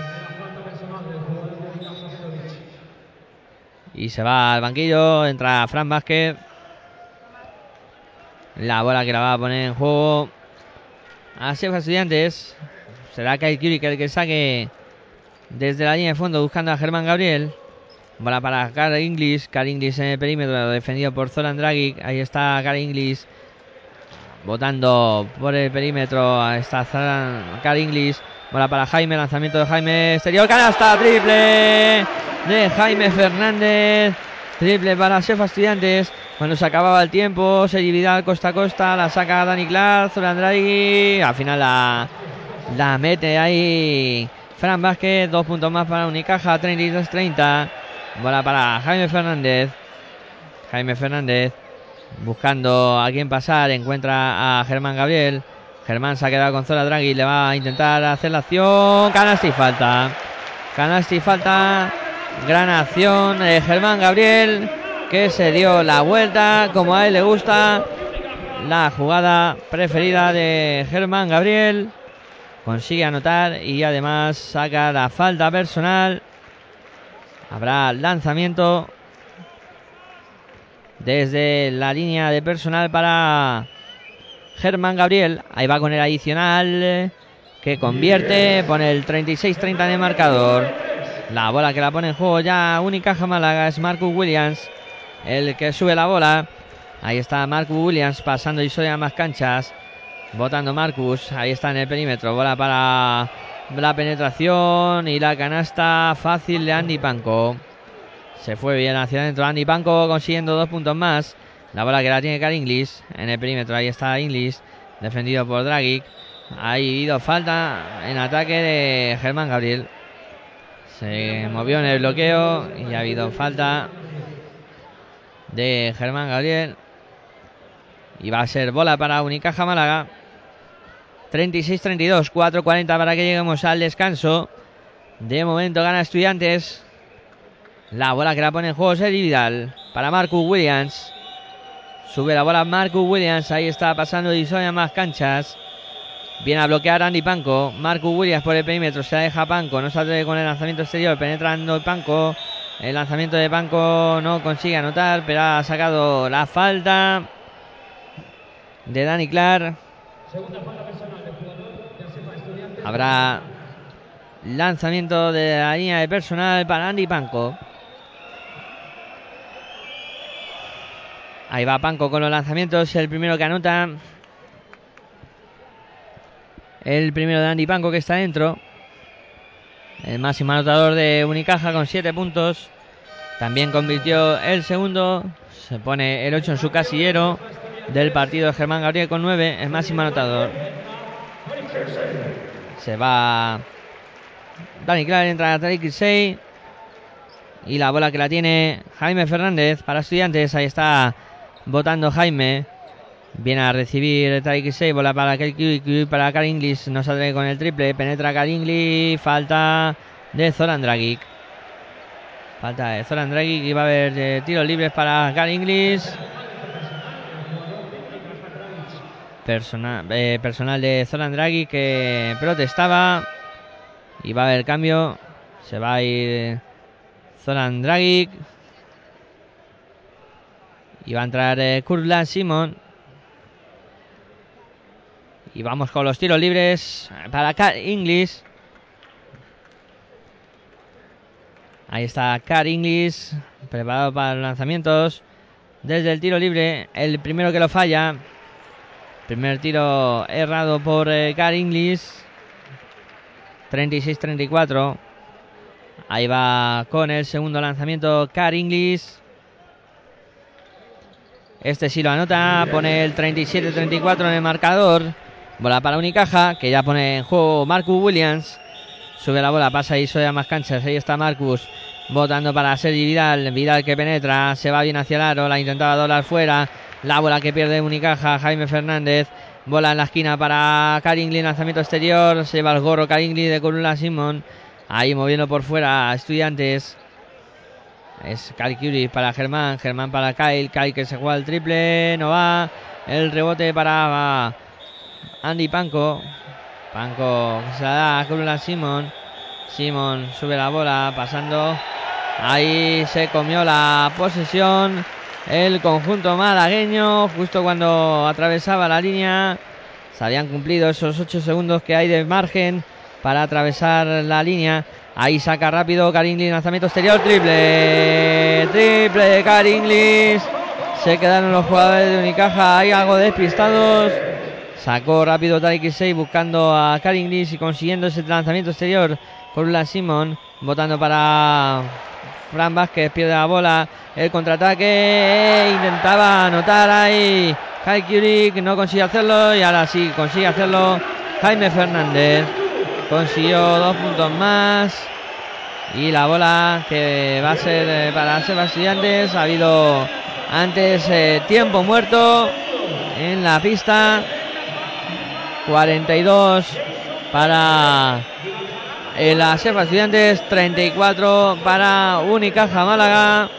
Y se va al banquillo. Entra Fran Vázquez. La bola que la va a poner en juego. A Estudiantes. Será Kyle Kurik el que saque desde la línea de fondo buscando a Germán Gabriel. Bola para Carl Inglis. Carl Inglis en el perímetro defendido por Zoran Dragic. Ahí está Carl Inglis. Votando por el perímetro. Está Carl Inglis. Bola para Jaime. Lanzamiento de Jaime. Exterior. Canasta. Triple de Jaime Fernández. Triple para Sefa Estudiantes. Cuando se acababa el tiempo, Sergi Vidal costa a costa, la saca Dani Clark, Zorandragui. Al final la, la mete ahí Fran Vázquez. Dos puntos más para Unicaja, 33-30. Bola para Jaime Fernández. Jaime Fernández buscando a quién pasar. Encuentra a Germán Gabriel. Germán se ha quedado con Zola Draghi. Le va a intentar hacer la acción. Canasti falta. Canasti falta Gran acción de Germán Gabriel que se dio la vuelta como a él le gusta. La jugada preferida de Germán Gabriel. Consigue anotar y además saca la falta personal. Habrá lanzamiento desde la línea de personal para Germán Gabriel. Ahí va con el adicional que convierte, pone el 36-30 en el marcador. La bola que la pone en juego ya Unicaja Málaga es Marcus Williams, el que sube la bola. Ahí está Marcus Williams pasando y soy a más canchas. Votando Marcus, ahí está en el perímetro. Bola para la penetración y la canasta fácil de Andy Panko. Se fue bien hacia adentro Andy Panko consiguiendo dos puntos más. La bola que la tiene Car Inglis en el perímetro. Ahí está Inglis, defendido por Dragic. Ha habido falta en ataque de Germán Gabriel. Se movió en el bloqueo y ha habido falta de Germán Gabriel. Y va a ser bola para Unicaja Málaga. 36-32, 4-40 para que lleguemos al descanso. De momento gana Estudiantes. La bola que la pone en juego Sergi Vidal para Marcus Williams. Sube la bola Marcus Williams. Ahí está pasando y a más canchas. Viene a bloquear Andy Panco. Marcus Williams por el perímetro. Se deja Panco. No sale con el lanzamiento exterior. Penetrando el Panco. El lanzamiento de Panco no consigue anotar. Pero ha sacado la falta de Dani Clark. Habrá lanzamiento de la línea de personal para Andy Panco. Ahí va Panco con los lanzamientos. El primero que anota. El primero de Andy Panco que está dentro. El máximo anotador de Unicaja con 7 puntos. También convirtió el segundo. Se pone el 8 en su casillero del partido. Germán Gabriel con 9. El máximo anotador. Se va. Dani Clark entra a Tariq 6. Y la bola que la tiene Jaime Fernández para estudiantes. Ahí está votando Jaime. Viene a recibir Tariq 6. Bola para Kelly para Karim Inglis. No sale con el triple. Penetra Karim Inglis. Falta de Zoran Dragic. Falta de Zoran Dragic. Y va a haber eh, tiros libres para Karim Inglis. Eh, personal de Zoran Draghi que protestaba. Y va a haber cambio. Se va a ir Zoran Draghi. Y va a entrar eh, Kurlan Simon. Y vamos con los tiros libres para Car Inglis. Ahí está Car Inglis, preparado para los lanzamientos. Desde el tiro libre, el primero que lo falla. Primer tiro errado por eh, Car Inglis. 36-34. Ahí va con el segundo lanzamiento Car Inglis. Este sí lo anota. Pone el 37-34 en el marcador. Bola para Unicaja, que ya pone en juego Marcus Williams. Sube la bola, pasa y soy más canchas. Ahí está Marcus. Votando para Sergi Vidal. Vidal que penetra. Se va bien hacia el aro. La intentaba doblar fuera. La bola que pierde Unicaja, Jaime Fernández. Bola en la esquina para Karingli, lanzamiento exterior. Se va el gorro Karingli de Colula Simón. Ahí moviendo por fuera Estudiantes. Es Kyle para Germán. Germán para Kyle. Kyle que se juega el triple. No va. El rebote para Andy Panco. Panco se la da a Colula Simón. Simón sube la bola pasando. Ahí se comió la posesión el conjunto malagueño justo cuando atravesaba la línea. Se habían cumplido esos 8 segundos que hay de margen para atravesar la línea. Ahí saca rápido Karinglis, lanzamiento exterior, triple, triple de Karinglis. Se quedaron los jugadores de Unicaja ahí algo despistados. Sacó rápido Tariq 6 buscando a Karinglis y consiguiendo ese lanzamiento exterior por la Simon. Votando para Fran Vázquez, pierde la bola el contraataque. Intentaba anotar ahí Kai Kurik, no consigue hacerlo y ahora sí consigue hacerlo Jaime Fernández. Consiguió dos puntos más. Y la bola que va a ser eh, para Sebastián Ha habido antes eh, tiempo muerto en la pista. 42 para el Asefa Estudiantes, 34 para Unicaja Málaga.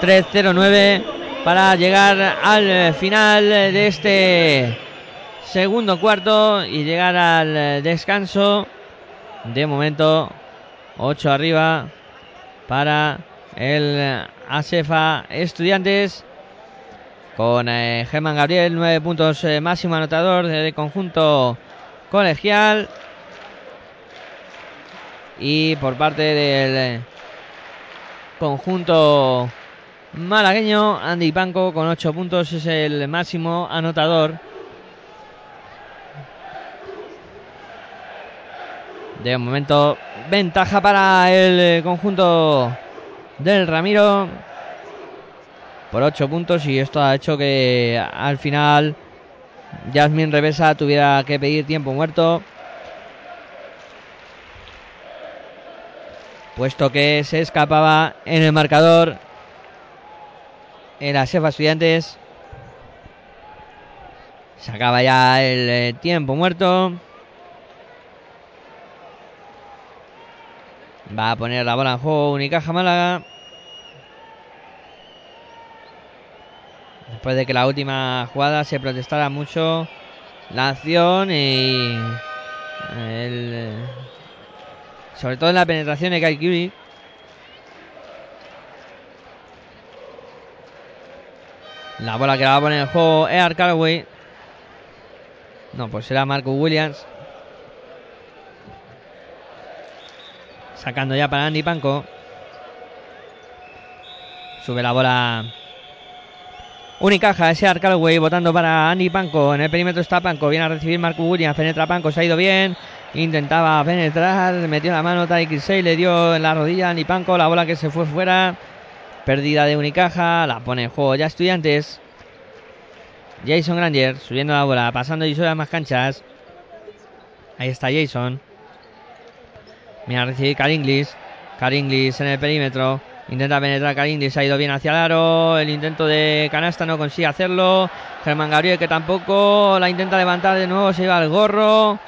3-0-9 para llegar al final de este segundo cuarto y llegar al descanso. De momento, 8 arriba para el ASEFA Estudiantes. Con eh, Germán Gabriel, 9 puntos eh, máximo anotador del conjunto colegial. Y por parte del conjunto malagueño, Andy Panco con 8 puntos es el máximo anotador. De momento, ventaja para el conjunto del Ramiro por 8 puntos y esto ha hecho que al final Jasmine Revesa tuviera que pedir tiempo muerto. Puesto que se escapaba en el marcador en la Sefa Estudiantes. Se acaba ya el eh, tiempo muerto. Va a poner la bola en juego Unicaja Málaga. Después de que la última jugada se protestara mucho la acción y sobre todo en la penetración de Kai La bola que la va a poner en el juego es Callaway. No, pues será Marco Williams. Sacando ya para Andy Panco. Sube la bola. Unicaja, ese Arcalway votando para Andy Panco. En el perímetro está Panco. Viene a recibir Marco Williams. Penetra Panco. Se ha ido bien. Intentaba penetrar. Metió la mano. Tyke 6 le dio en la rodilla a Andy Panco. La bola que se fue fuera. Pérdida de Unicaja. La pone en juego ya Estudiantes. Jason Granger subiendo la bola. Pasando y a más canchas. Ahí está Jason. Mira, recibir Caringlis. Caringlis en el perímetro. Intenta penetrar Caringlis. Ha ido bien hacia el aro. El intento de canasta no consigue hacerlo. Germán Gabriel que tampoco la intenta levantar de nuevo. Se lleva el gorro.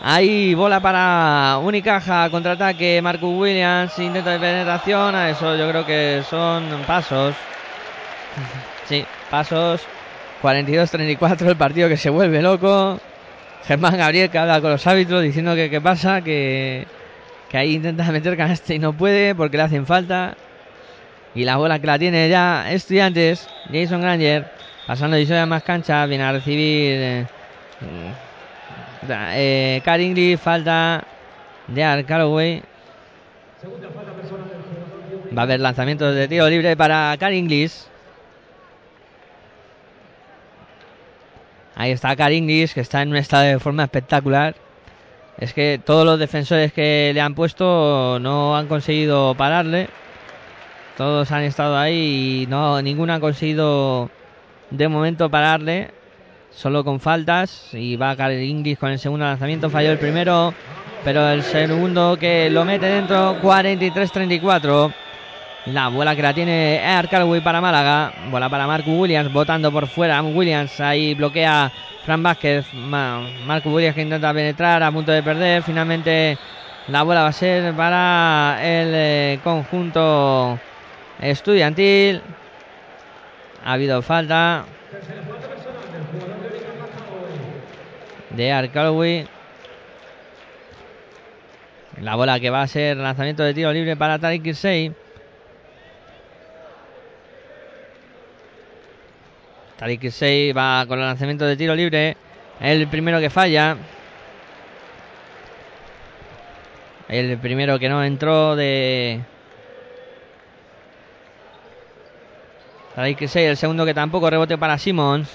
Ahí bola para Unicaja. Contraataque. Marcus Williams. Intento de penetración. A eso yo creo que son pasos. Sí, pasos. 42-34 el partido que se vuelve loco. Germán Gabriel que habla con los árbitros diciendo que qué pasa, que que ahí intenta meter canasta y no puede porque le hacen falta. Y la bola que la tiene ya Estudiantes, Jason Granger, pasando a más cancha, viene a recibir eh, eh falta de Calloway. Va a haber lanzamientos de tiro libre para Car Ahí está Car que está en un estado de forma espectacular es que todos los defensores que le han puesto no han conseguido pararle. Todos han estado ahí y no ninguno ha conseguido de momento pararle. Solo con faltas. Y va a caer Inglis con el segundo lanzamiento. Falló el primero. Pero el segundo que lo mete dentro. 43-34. La bola que la tiene Air para Málaga. Bola para Marco Williams. Votando por fuera. Williams ahí bloquea Fran Vázquez, Marco Williams que intenta penetrar a punto de perder. Finalmente la bola va a ser para el eh, conjunto estudiantil. Ha habido falta de Arcalwi. La bola que va a ser lanzamiento de tiro libre para Tariq Kirsey. Tariq 6 va con el lanzamiento de tiro libre. El primero que falla. El primero que no entró de. Tariq 6, el segundo que tampoco rebote para Simmons.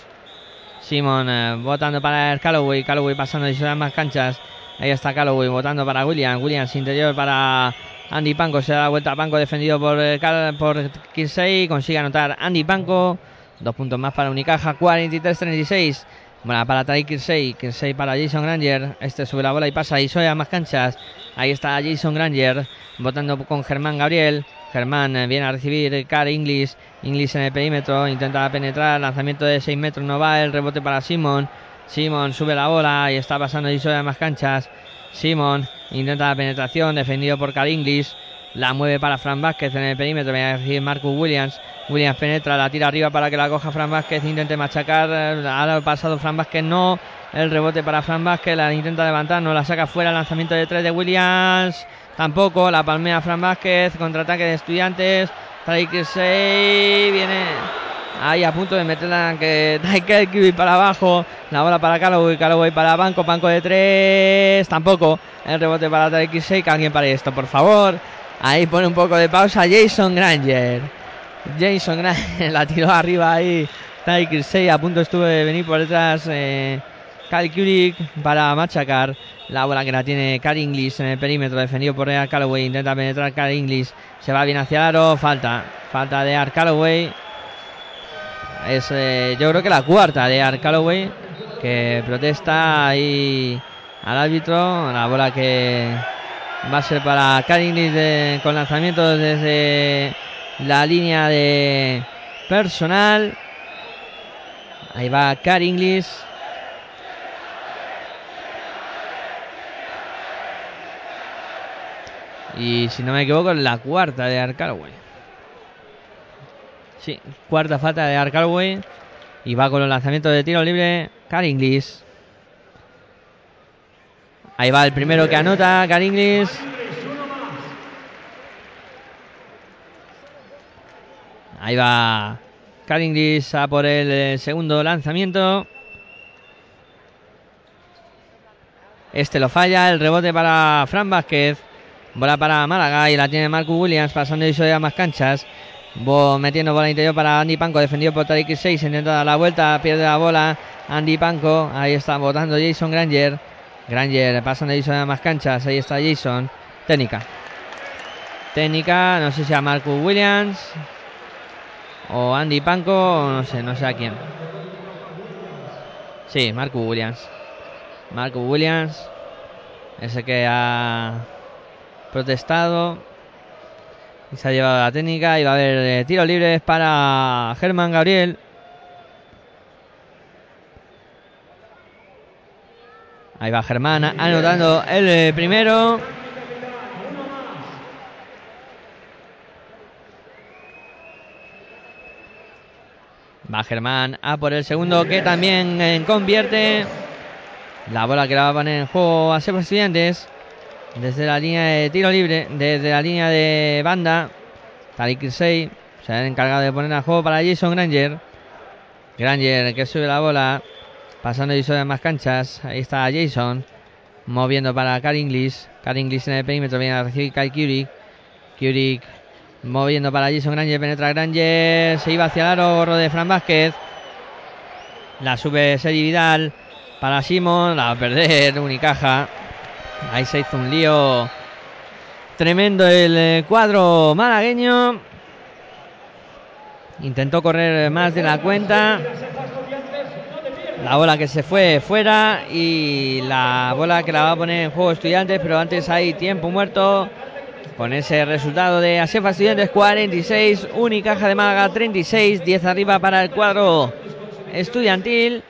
Simon eh, votando para el Calloway. Calloway pasando de más canchas. Ahí está Calloway votando para Williams. Williams interior para Andy Panko. Se da la vuelta a Panko defendido por, eh, por Kirsey. Consigue anotar Andy Panko. Dos puntos más para Unicaja, 43-36. Bueno, para Tariq Kirsey, Kirsey para Jason Granger. Este sube la bola y pasa y soy a más canchas. Ahí está Jason Granger, votando con Germán Gabriel. Germán eh, viene a recibir Car Inglis. Inglis en el perímetro, intenta penetrar. Lanzamiento de 6 metros, no va. El rebote para Simon. Simon sube la bola y está pasando y a más canchas. Simon intenta la penetración, defendido por Car Inglis. La mueve para Fran Vázquez en el perímetro. Viene a recibir Marcus Williams. Williams penetra, la tira arriba para que la coja Fran Vázquez. Intente machacar. Ha dado pasado Fran Vázquez, no. El rebote para Fran Vázquez. La intenta levantar, no la saca fuera. Lanzamiento de tres de Williams. Tampoco. La palmea Fran Vázquez. Contraataque de estudiantes. Trae Viene Ahí a punto de meterla que Kiwi para abajo. La bola para Calloway, Calloway para Banco, Banco de tres. Tampoco. El rebote para Tarek 6. alguien para esto, por favor. Ahí pone un poco de pausa Jason Granger. Jason Granger la tiró arriba ahí. Tarek 6 a punto estuvo de venir por detrás. Eh, para machacar. La bola que la tiene Car Inglis en el perímetro, defendido por Real Calloway. Intenta penetrar Car Inglis. Se va bien hacia el aro. Falta. Falta de Art Calloway. Es eh, yo creo que la cuarta de Art Calloway. Que protesta ahí al árbitro. La bola que va a ser para Car Inglis con lanzamiento desde la línea de personal. Ahí va Car Inglis. Y si no me equivoco, la cuarta de Arcalway. Sí, cuarta falta de Arcalway. Y va con los lanzamientos de tiro libre. Caringlis. Ahí va el primero que anota, Caringlis. Ahí va Caringlis a por el eh, segundo lanzamiento. Este lo falla, el rebote para Fran Vázquez. Bola para Málaga y la tiene Marcus Williams pasando y a más canchas. metiendo bola interior para Andy Panko, defendido por Tariq 6, intenta dar la vuelta, pierde la bola. Andy Panko, ahí está votando Jason Granger. Granger pasando y a más canchas, ahí está Jason. Técnica. Técnica, no sé si a Marcus Williams o Andy Panko, no sé, no sé a quién. Sí, Marcus Williams. Marcus Williams, ese que ha protestado. Y se ha llevado la técnica y va a haber eh, tiros libres para Germán Gabriel. Ahí va Germán anotando el eh, primero. Va Germán a por el segundo que también eh, convierte. La bola que la va a poner en juego a Estudiantes. Desde la línea de tiro libre, desde la línea de banda, Tariq 6 se ha encargado de poner a juego para Jason Granger. Granger que sube la bola, pasando y de más canchas. Ahí está Jason, moviendo para Car Inglis. Car Inglis en el perímetro, viene a recibir Kai Kurik. Kurik moviendo para Jason Granger, penetra Granger, se iba hacia el aro, de Fran Vázquez. La sube Sergi Vidal para Simon, la va a perder Unicaja. Ahí se hizo un lío tremendo el eh, cuadro malagueño. Intentó correr más de la cuenta. La bola que se fue fuera y la bola que la va a poner en juego Estudiantes, pero antes hay tiempo muerto. Con ese resultado de Asefa Estudiantes 46, Unicaja de Málaga 36, 10 arriba para el cuadro estudiantil,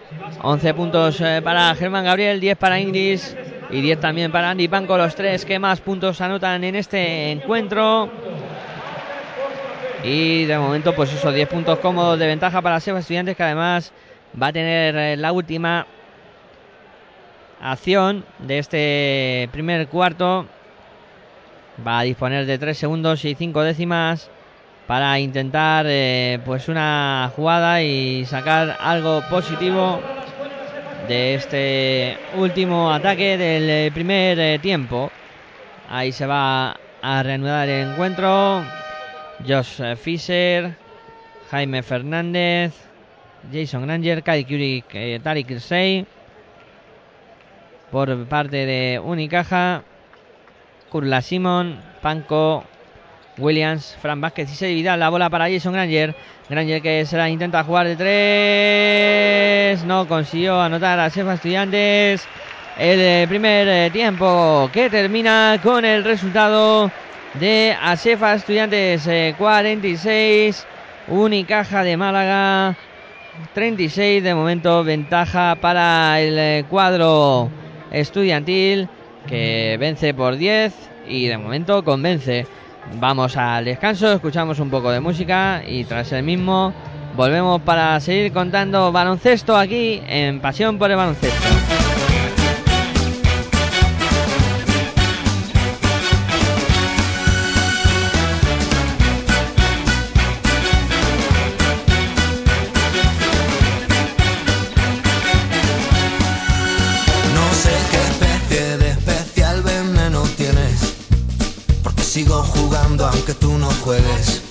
11 puntos eh, para Germán Gabriel, 10 para Inglis, y 10 también para Andy Panko, los tres que más puntos anotan en este encuentro. Y de momento, pues eso, 10 puntos cómodos de ventaja para Seba Estudiantes, que además va a tener eh, la última acción de este primer cuarto. Va a disponer de 3 segundos y 5 décimas para intentar eh, pues una jugada y sacar algo positivo de este último ataque del eh, primer tiempo. Ahí se va a reanudar el encuentro. Josh Fisher, Jaime Fernández, Jason Granger, Kai Kurik, Tarik Sey. Por parte de Unicaja, Kurla Simon, Panko, Williams, Fran Vázquez y se divide la bola para Jason Granger. Granger que se la intenta jugar de tres. No consiguió anotar a Sefa Estudiantes. El eh, primer eh, tiempo que termina con el resultado de Asefa Estudiantes 46, eh, Unicaja de Málaga 36. De momento ventaja para el cuadro estudiantil que vence por 10 y de momento convence. Vamos al descanso, escuchamos un poco de música y tras el mismo volvemos para seguir contando baloncesto aquí en Pasión por el Baloncesto. jueves.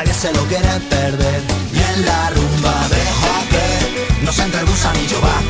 nadie se lo quiere perder. Y en la rumba dejo que nos entre el gusanillo va.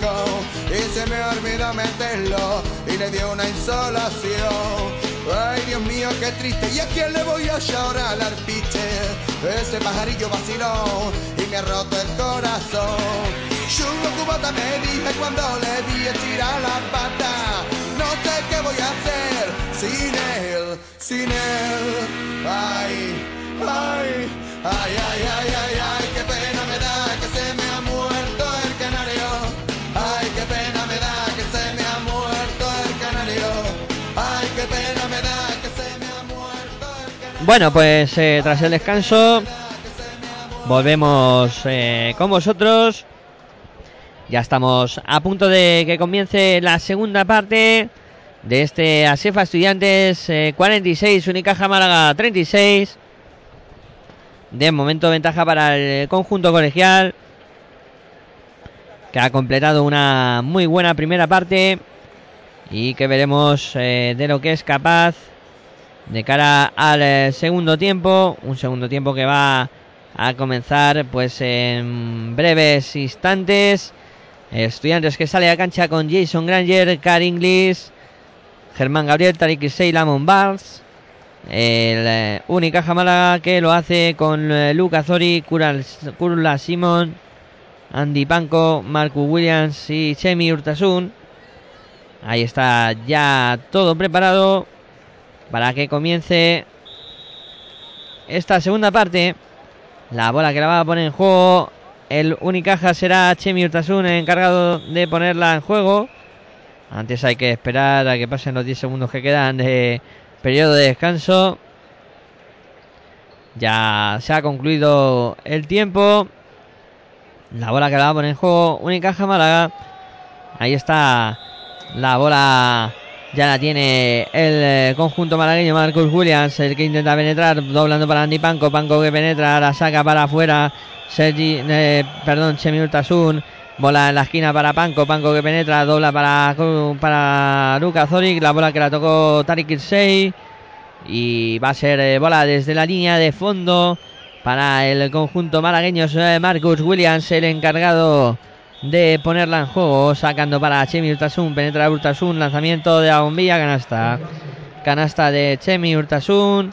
Y se me olvidó meterlo y le dio una insolación. Ay, Dios mío, qué triste. ¿Y a quién le voy a llorar al piche? Ese pajarillo vaciló y me ha roto el corazón. Chungo cubata me dije cuando le vi estirar la pata. No sé qué voy a hacer sin él, sin él. Ay, ay, ay, ay, ay, ay, Bueno, pues eh, tras el descanso volvemos eh, con vosotros. Ya estamos a punto de que comience la segunda parte de este Asefa Estudiantes eh, 46, Unicaja Málaga 36. De momento ventaja para el conjunto colegial que ha completado una muy buena primera parte y que veremos eh, de lo que es capaz de cara al eh, segundo tiempo, un segundo tiempo que va a comenzar pues en breves instantes. Estudiantes que sale a cancha con Jason Granger, Car Inglis, Germán Gabriel, Tariq Isey, Lamont Barnes. El eh, Unicaja que lo hace con eh, Luca Zori, Kurla Simon, Andy Panko, Marco Williams y Chemi Urtasun. Ahí está ya todo preparado para que comience esta segunda parte. La bola que la va a poner en juego el Unicaja será Chemi Urtasun el encargado de ponerla en juego. Antes hay que esperar a que pasen los 10 segundos que quedan de periodo de descanso. Ya se ha concluido el tiempo. La bola que la va a poner en juego Unicaja Málaga. Ahí está la bola. Ya la tiene el eh, conjunto malagueño Marcus Williams, el que intenta penetrar, doblando para Andy Panco, Panco que penetra, la saca para afuera, Sergi, eh, perdón, Chemi Urtasun, bola en la esquina para Panco, Panco que penetra, dobla para, para Luca Zoric, la bola que la tocó Tarik Irsey, y va a ser eh, bola desde la línea de fondo para el conjunto malagueño. Marcus Williams, el encargado de ponerla en juego, sacando para Chemi Urtasun, penetra Urtasun, lanzamiento de la bombilla, canasta. Canasta de Chemi Urtasun.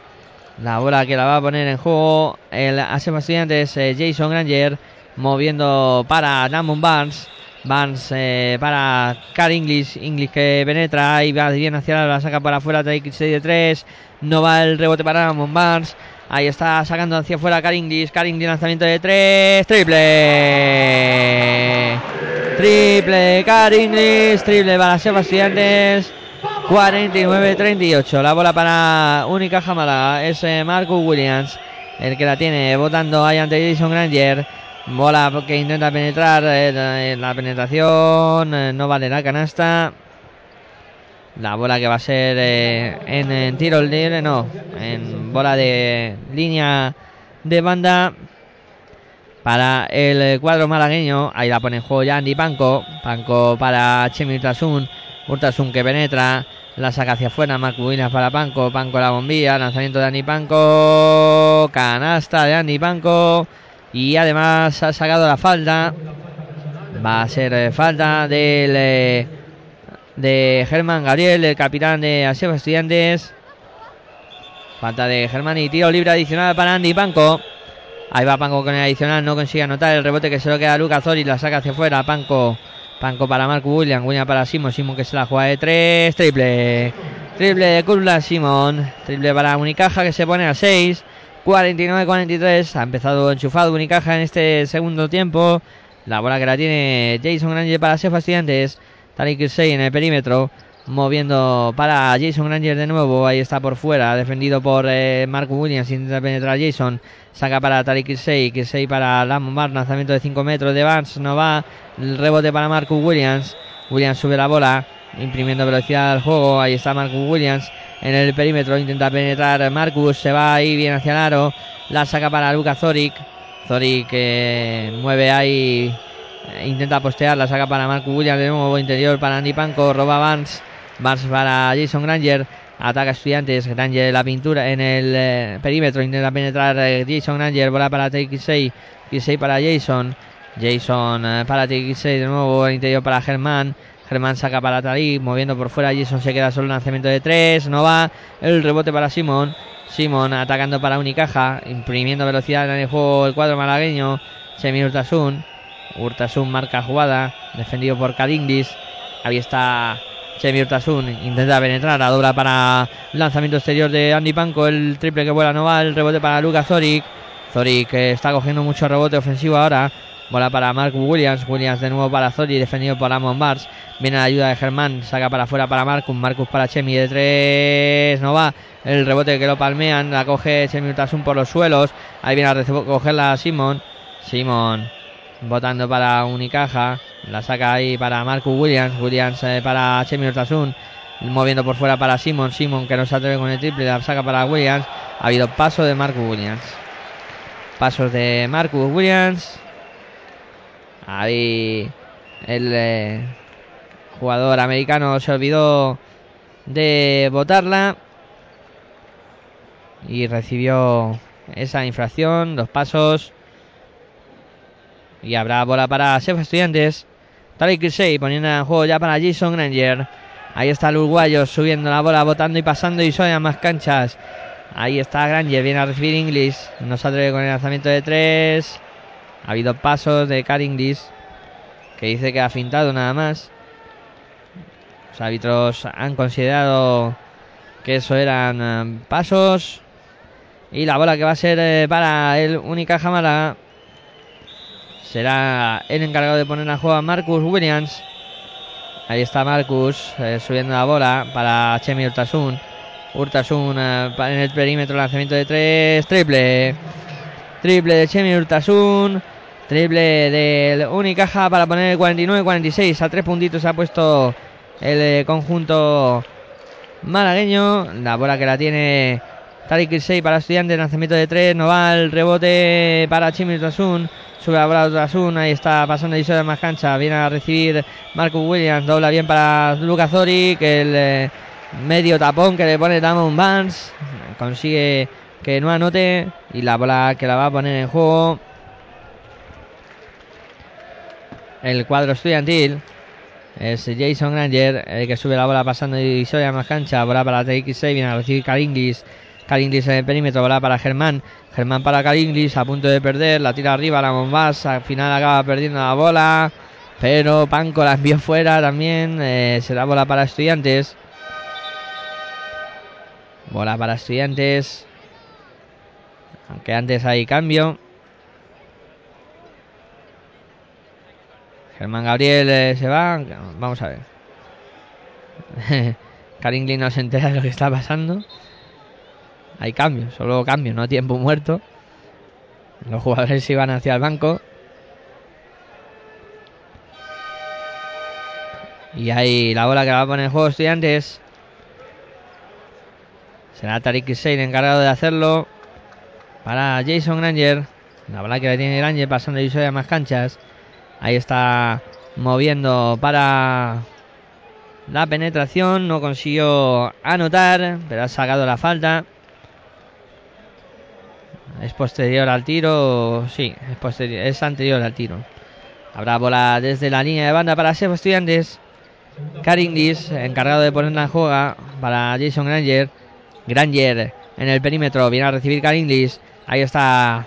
La bola que la va a poner en juego el Asef Estudiantes eh, Jason Granger moviendo para Damon Barnes. Barnes eh, para Car English. English que penetra y va bien hacia la, saca para afuera. Take 6 de 3. No va el rebote para Damon Barnes. Ahí está sacando hacia afuera. Car English lanzamiento de 3. Triple. Triple Car English. Triple para Sebastián 49-38. La bola para Única Málaga es eh, Marcus Williams. El que la tiene votando ahí ante Jason Granger. Bola que intenta penetrar. Eh, la penetración eh, no vale la canasta. La bola que va a ser en, tiro libre, no. En bola de línea de banda. Para el cuadro malagueño. Ahí la pone en juego ya Andy Panco. Panco para Chemi Urtasun. Urtasun que penetra. La saca hacia afuera. Marco para Panco. Panco la bombilla. Lanzamiento de Andy Panco. Canasta de Andy Panco. Y además ha sacado la falta. Va a ser eh, falta del eh, de Germán Gabriel, el capitán de Aseo Estudiantes. Falta de Germán y tiro libre adicional para Andy Panco. Ahí va Panco con el adicional, no consigue anotar el rebote que se lo queda a Lucas Zori, la saca hacia afuera. Panco Panco para Marco William, William para Simon, Simon que se la juega de tres, triple. Triple de Kurla Simon, triple para Unicaja que se pone a 6. 49-43, ha empezado enchufado Unicaja en este segundo tiempo. La bola que la tiene Jason Granger para ser Estudiantes. Tariq 6 en el perímetro. Moviendo para Jason Granger de nuevo. Ahí está por fuera. Defendido por eh, Marco Williams. Intenta penetrar Jason. Saca para Tariq Kirsey. Kirsey para Lamar. Lanzamiento de 5 metros de Vance. No va. El rebote para Marcus Williams. Williams sube la bola. Imprimiendo velocidad al juego. Ahí está Marcus Williams. En el perímetro intenta penetrar Marcus. Se va ahí bien hacia el aro. La saca para Lucas Zoric. Zoric que mueve ahí. Intenta postear. La saca para Marcus Williams. De nuevo interior para Andy Panco. Roba Vance. Vance para Jason Granger. Ataca Estudiantes. Granger la pintura en el eh, perímetro. Intenta penetrar eh, Jason Granger. Bola para TX6. TX6 para Jason. Jason eh, para TX6 de nuevo. Interior para Germán. Germán saca para Talib. Moviendo por fuera. Jason se queda solo. Lanzamiento de 3. No va. El rebote para Simón. Simón atacando para Unicaja. Imprimiendo velocidad en el juego el cuadro malagueño. Semi Urtasun. Urtasun marca jugada. Defendido por Kadinglis. Ahí está Chemi Urtasun intenta penetrar, la dobla para lanzamiento exterior de Andy Panco, el triple que vuela no va, el rebote para Lucas Zoric. Zoric que está cogiendo mucho rebote ofensivo ahora. Bola para Mark Williams, Williams de nuevo para Zoric, defendido por Amon Bars. Viene la ayuda de Germán, saca para afuera para Marcus, Marcus para Chemi de tres, no va. El rebote que lo palmean, la coge Chemi Urtasun por los suelos. Ahí viene a recogerla Simon. Simon Votando para Unicaja. La saca ahí para Marcus Williams. Williams eh, para Chemi Urtasun. Moviendo por fuera para Simon. Simon que no se atreve con el triple. La saca para Williams. Ha habido paso de Marcus Williams. Pasos de Marcus Williams. Ahí el eh, jugador americano se olvidó de votarla. Y recibió esa infracción. Dos pasos. Y habrá bola para Chef Estudiantes. Tariq Kirsey poniendo en juego ya para Jason Granger. Ahí está el uruguayo subiendo la bola, botando y pasando y a más canchas. Ahí está Granger, viene a recibir Inglis. No se atreve con el lanzamiento de tres. Ha habido pasos de Car Inglis. Que dice que ha fintado nada más. Los árbitros han considerado que eso eran eh, pasos. Y la bola que va a ser eh, para el Única Málaga será el encargado de poner a juego a Marcus Williams. Ahí está Marcus eh, subiendo la bola para Chemi Urtasun. Urtasun eh, en el perímetro, lanzamiento de tres, triple. Triple de Chemi Urtasun. Triple del Unicaja para poner el 49-46. A tres puntitos se ha puesto el eh, conjunto malagueño. La bola que la tiene Tariq Kirsey para estudiantes. Lanzamiento de tres. No va el rebote para Chemi Urtasun. Sube bola de Ahí está pasando y de más cancha. Viene a recibir Marcus Williams. Dobla bien para Lucas Zori. Que el eh, medio tapón que le pone Damon Barnes. Consigue que no anote y la bola que la va a poner en juego el cuadro estudiantil es Jason Granger el que sube la bola pasando y a más cancha bola para TX6 viene a recibir Karinglis Karinglis en el perímetro bola para Germán Germán para Karinglis a punto de perder la tira arriba la Bombas al final acaba perdiendo la bola pero Panco la envió fuera también eh, será bola para estudiantes bola para estudiantes aunque antes hay cambio Germán Gabriel eh, se va. Vamos a ver. Karim no se entera de lo que está pasando. Hay cambios, solo cambios, no tiempo muerto. Los jugadores iban hacia el banco. Y ahí la bola que va a poner en juego estudiantes. Será Tarik Sein encargado de hacerlo. Para Jason Granger. La bola que tiene Granger pasando y a más canchas. Ahí está moviendo para la penetración. No consiguió anotar, pero ha sacado la falta. Es posterior al tiro. Sí, es, posterior, anterior al tiro. Habrá bola desde la línea de banda para Sefo Estudiantes. Caringlis, encargado de ponerla en juego para Jason Granger. Granger en el perímetro. Viene a recibir Caringlis. Ahí está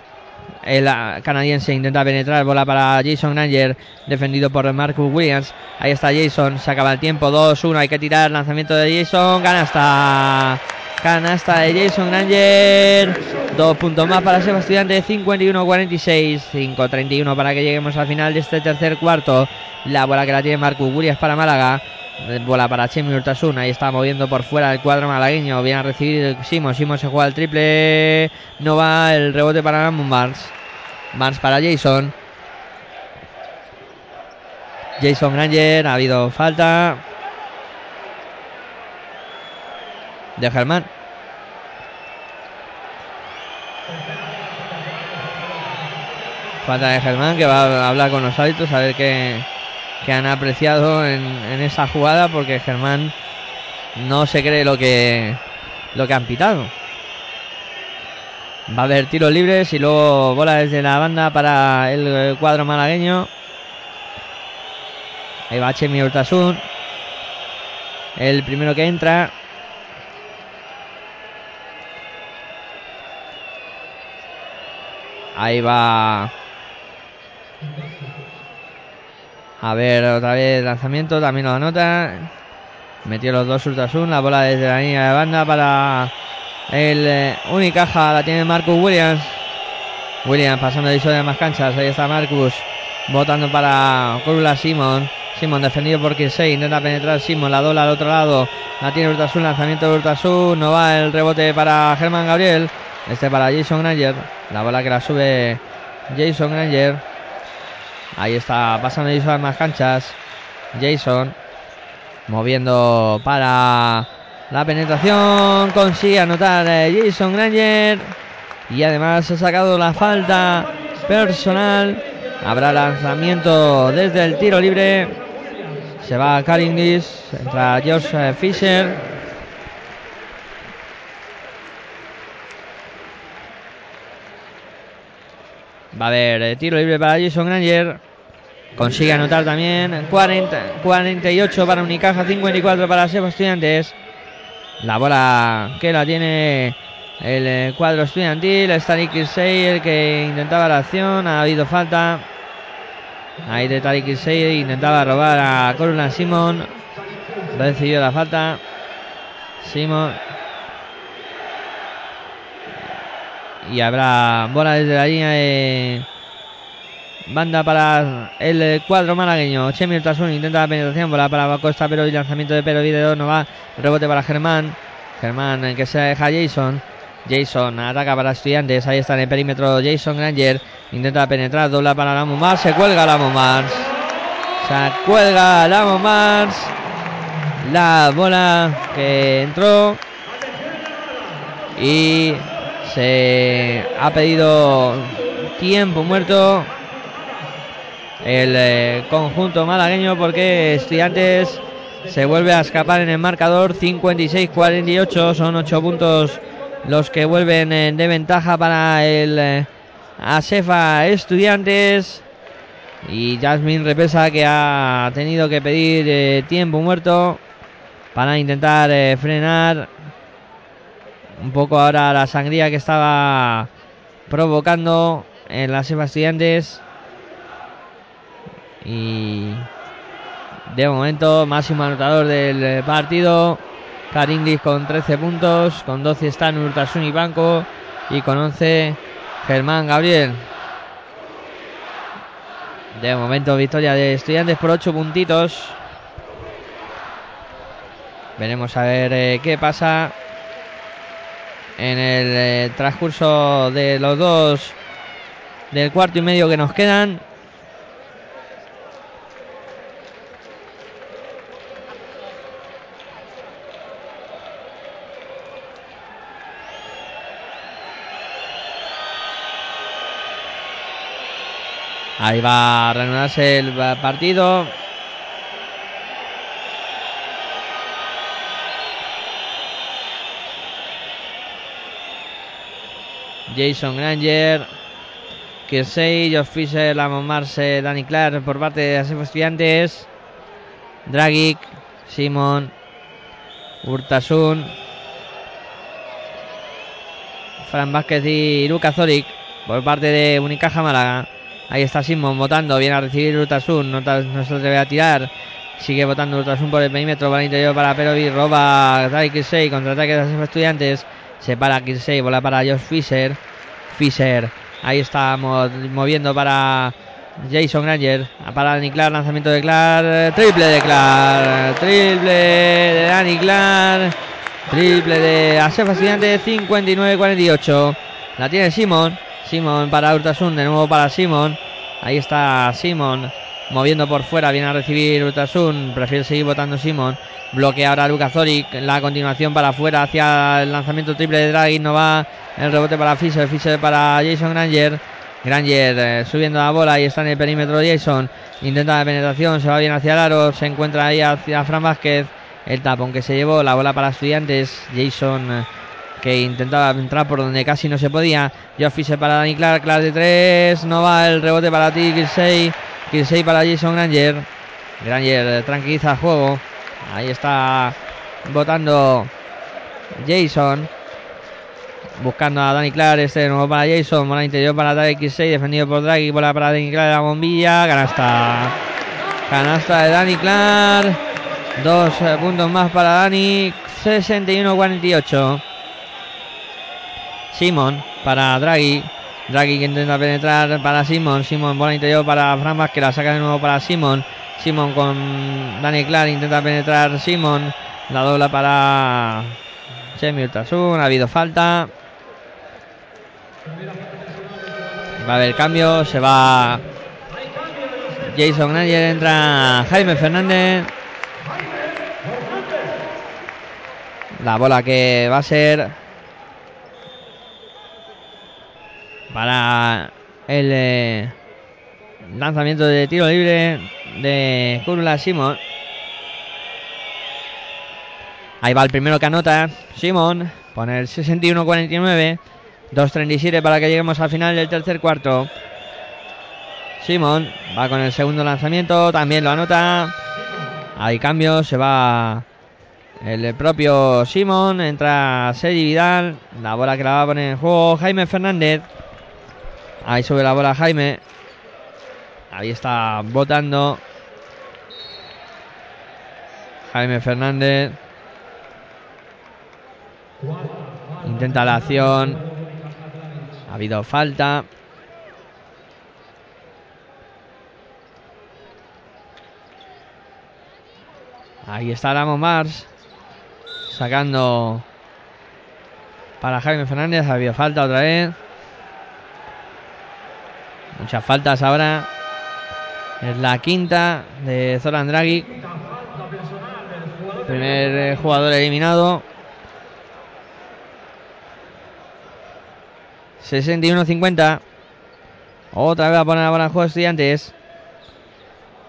el canadiense intenta penetrar, bola para Jason Granger, defendido por Marcus Williams. Ahí está Jason, se acaba el tiempo, 2-1, hay que tirar, lanzamiento de Jason, canasta. Canasta de Jason Granger. Dos puntos más para Sebastián de 51-46. 5-31 para que lleguemos al final de este tercer cuarto. La bola que la tiene Marcus Williams para Málaga. Bola para Chemi Urtasun. Ahí está moviendo por fuera el cuadro malagueño. Viene a recibir Simon. Simon se juega el triple. No va el rebote para Barnes. Barnes para Jason. Jason Granger. Ha habido falta. De Germán. Falta de Germán que va a hablar con los hábitos a ver qué, que han apreciado en, esa jugada porque Germán no se cree lo que lo que han pitado. Va a haber tiros libres y luego bola desde la banda para el cuadro malagueño. Ahí va Chemi Urtasun. El primero que entra. Ahí va A ver, otra vez lanzamiento, también lo anota. Metió los dos ultrasun, la bola desde la línea de banda para el eh, Unicaja, la tiene Marcus Williams. Williams pasando de de más canchas, ahí está Marcus, votando para Corula Simon. Simon defendido por Kirsey, intenta penetrar Simon, la dobla al otro lado, la tiene Urtasun, lanzamiento de Urtasun, no va el rebote para Germán Gabriel, este para Jason Granger, la bola que la sube Jason Granger. Ahí está pasando Jason a más canchas. Jason moviendo para la penetración. Consigue anotar eh, Jason Granger. Y además ha sacado la falta personal. Habrá lanzamiento desde el tiro libre. Se va Caringlis. Entra George eh, Fisher. Va a haber eh, tiro libre para Jason Granger. Consigue anotar también 40, 48 para Unicaja, 54 para Sebo Estudiantes. La bola que la tiene el eh, cuadro estudiantil. Está Nick el que intentaba la acción. Ha habido falta. Ahí de Tariq intentaba robar a Corona Simon. Recibió la falta. Simon Y habrá bola desde la línea de banda para el cuadro malagueño. Chemi Tasun intenta la penetración, bola para Costa, pero el lanzamiento de Pero Video no va. Rebote para Germán. Germán que se deja Jason. Jason ataca para estudiantes. Ahí está en el perímetro Jason Granger. Intenta penetrar, dobla para Lamon Mars. Se cuelga Lamon Mars. Se cuelga Lamon Mars. La bola que entró. Y se ha pedido tiempo muerto el eh, conjunto malagueño porque Estudiantes se vuelve a escapar en el marcador 56-48 son 8 puntos los que vuelven de ventaja para el eh, Estudiantes. Y Jasmine Repesa que ha tenido que pedir eh, tiempo muerto para intentar eh, frenar un poco ahora la sangría que estaba provocando en las Estudiantes. Y de momento, máximo anotador del partido. Karindis con 13 puntos. Con 12 están Urtasun y Banco. Y con 11 Germán Gabriel. De momento, victoria de Estudiantes por 8 puntitos. Veremos a ver eh, qué pasa en el eh, transcurso de los dos del cuarto y medio que nos quedan. Ahí va a reanudarse el partido. Jason Granger, Kirsey, Josh Fisher, Lamont Marse, Danny Clark por parte de los estudiantes. Dragic, Simon, Urtasun, Fran Vázquez y Lucas Zoric por parte de Unicaja Málaga. Ahí está Simon votando, viene a recibir Urtasun, no, no se debe a tirar. Sigue votando Urtasun por el perímetro, para el interior para Perovi, roba Dragic Kirsey, contraataque de los estudiantes. Se para Kirsey, bola para Josh Fisher. Fisher. Ahí está moviendo para Jason Granger. Para Danny Clark, lanzamiento de Clark. Triple de Clark. Triple de Danny Clark. Triple de Asef Estudiante 59-48. La tiene Simon. Simon para Urtasun. De nuevo para Simon. Ahí está Simon. Moviendo por fuera. Viene a recibir Urtasun. Prefiere seguir votando Simon. Bloquea ahora Lucas Zoric. La continuación para afuera hacia el lanzamiento triple de Draghi. No va el rebote para Fisher. Fisher para Jason Granger. Granger eh, subiendo la bola y está en el perímetro Jason. Intenta la penetración. Se va bien hacia el aro. Se encuentra ahí hacia Fran Vázquez. El tapón que se llevó. La bola para estudiantes. Jason eh, que intentaba entrar por donde casi no se podía. Josh Fisher para Dani Clark. Clark de tres. No va el rebote para ti. Kirsey. Kirsey para Jason Granger. Granger eh, tranquiliza el juego. Ahí está votando Jason. Buscando a Dani Clark. Este de nuevo para Jason. Bola interior para Draghi X6. Defendido por Draghi. Bola para Dani Clark. La bombilla. Canasta. Canasta de Dani Clark. Dos puntos más para Dani. 61-48. Simon para Draghi. Draghi que intenta penetrar para Simon. Simon bola interior para Fran que la saca de nuevo para Simon. Simon con Dani Clark intenta penetrar Simon. La dobla para Chemi Ultrasun. Ha habido falta. Va a haber cambio. Se va Jason Granger. Entra Jaime Fernández. La bola que va a ser para el eh, lanzamiento de tiro libre de Kurula Simon. Ahí va el primero que anota. Simon pone el 61-49. 2.37 para que lleguemos al final del tercer cuarto. Simon va con el segundo lanzamiento. También lo anota. Hay cambio. Se va el propio Simon. Entra Sergi Vidal. La bola que la va a poner en juego Jaime Fernández. Ahí sube la bola Jaime. Ahí está votando. Jaime Fernández. Intenta la acción. Ha habido falta. Ahí está Ramos Mars. Sacando para Jaime Fernández. Ha habido falta otra vez. Muchas faltas ahora. Es la quinta de Zoran Draghi. Primer eh, jugador eliminado. 61-50. Otra vez a poner la bola en juego estudiantes.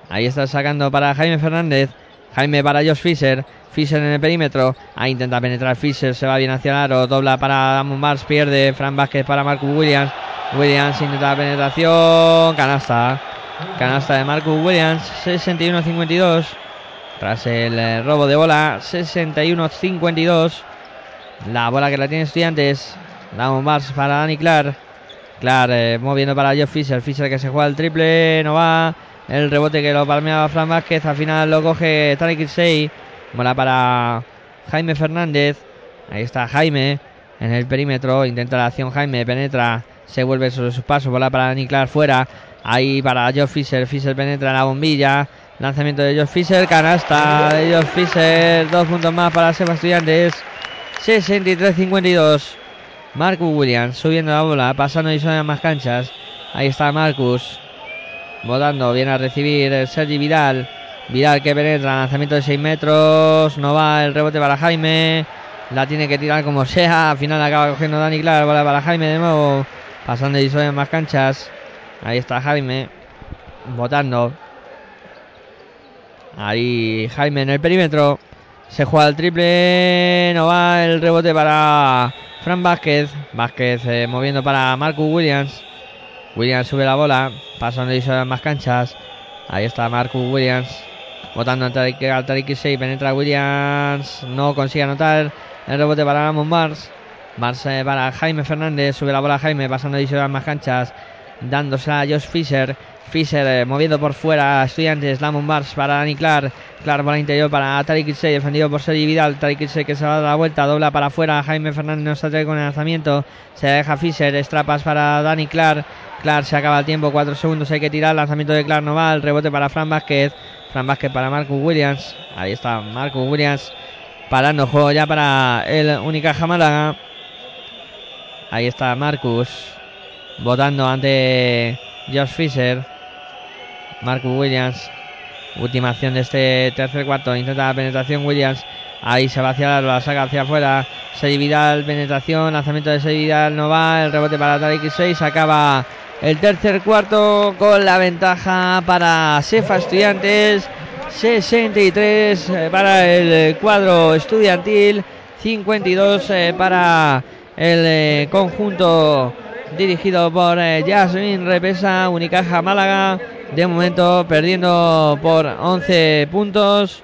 Ahí está sacando para Jaime Fernández. Jaime para Josh Fisher. Fisher en el perímetro. Ahí intenta penetrar Fisher. Se va bien hacia el aro. Dobla para Damon Mars. Pierde. Fran Vázquez para Marcus Williams. Williams intenta la penetración. Canasta. Canasta de Marcus Williams. 61-52. Tras el eh, robo de bola. 61-52. La bola que la tiene Estudiantes. Damon Mars para Danny Clark. Clark eh, moviendo para Josh Fisher. Fisher que se juega el triple. No va. El rebote que lo palmeaba Fran Vázquez. Al final lo coge Tarek Kirsey. Bola para Jaime Fernández. Ahí está Jaime en el perímetro. Intenta la acción Jaime. Penetra. Se vuelve sobre sus pasos. Bola para Niclar fuera. Ahí para Josh Fisher. Fisher penetra en la bombilla. Lanzamiento de Josh Fisher. Canasta de Josh Fisher. Dos puntos más para Seba Estudiantes. 63-52. Marcus Williams subiendo la bola. Pasando y son más canchas. Ahí está Marcus. Votando. Viene a recibir Sergi Vidal. Vidal que penetra. Lanzamiento de 6 metros. No va el rebote para Jaime. La tiene que tirar como sea. Al final acaba cogiendo Dani Clark. Bola para Jaime de nuevo. Pasando y son más canchas. Ahí está Jaime. Votando. Ahí Jaime en el perímetro. Se juega el triple. No va el rebote para Fran Vázquez. Vázquez eh, moviendo para Marcus Williams. Williams sube la bola. Pasando y son más canchas. Ahí está Marcus Williams. Votando al Tariq 6. Penetra Williams. No consigue anotar. El rebote para Ramon Mars. Mars eh, para Jaime Fernández. Sube la bola Jaime. Pasando se más canchas. Dándose a Josh Fisher. Fisher eh, moviendo por fuera. Estudiantes. Lamon Mars para Dani Clark. Clark por el interior para Tariq Kirsey. Defendido por Sergi Vidal. Tariq Kirsey que se va a dar la vuelta. Dobla para afuera. Jaime Fernández no se con el lanzamiento. Se deja Fisher. Estrapas para Dani Clark. Clark se acaba el tiempo. Cuatro segundos hay que tirar. Lanzamiento de Clark no va. El rebote para Fran Vázquez. Fran Vázquez para Marcus Williams. Ahí está Marcus Williams. Parando juego ya para el Unicaja Málaga. Ahí está Marcus. Votando ante Josh Fisher. Marcus Williams. Última acción de este tercer cuarto. Intenta la penetración Williams. Ahí se va hacia la saca hacia afuera. Sey Vidal, penetración. Lanzamiento de Vidal no va. El rebote para Tariq 6. Acaba el tercer cuarto con la ventaja para Sefa Estudiantes. 63 eh, para el cuadro estudiantil. 52 eh, para el eh, conjunto dirigido por Jasmine Repesa, Unicaja Málaga. De momento perdiendo por 11 puntos.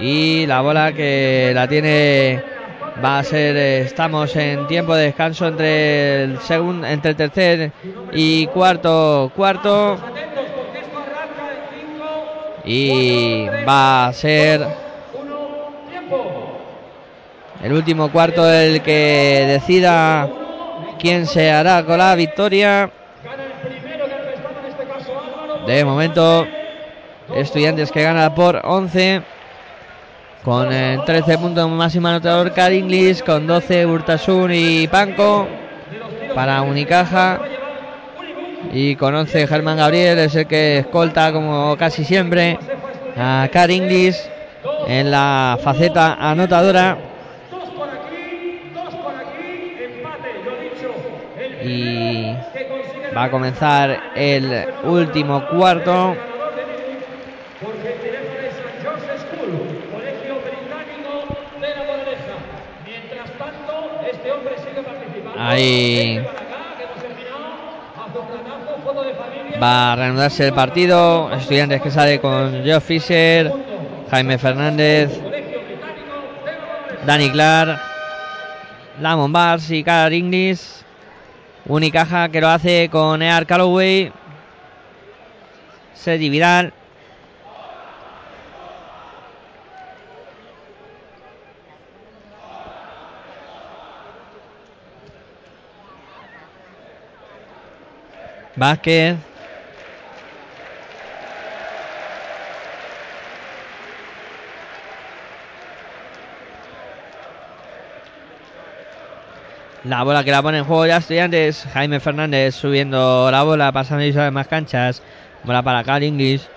Y la bola que la tiene va a ser estamos en tiempo de descanso entre el segundo entre el tercer y cuarto cuarto y va a ser el último cuarto el que decida quién se hará con la victoria de momento estudiantes que gana por 11 con 13 puntos máximo anotador Inglis con 12 Urtasun y Panco para Unicaja. Y con 11 Germán Gabriel es el que escolta como casi siempre a Inglis en la faceta anotadora y va a comenzar el último cuarto Ahí va a reanudarse el partido. Estudiantes que sale con Joe Fisher, Jaime Fernández, Dani Clark, Lamon Bars y Carl Inglis. Unicaja que lo hace con Ear Calloway, Sergi Vidal. Vázquez. La bola que la pone en juego ya estudiantes. Jaime Fernández subiendo la bola, pasando y más canchas. Bola para Car Inglis.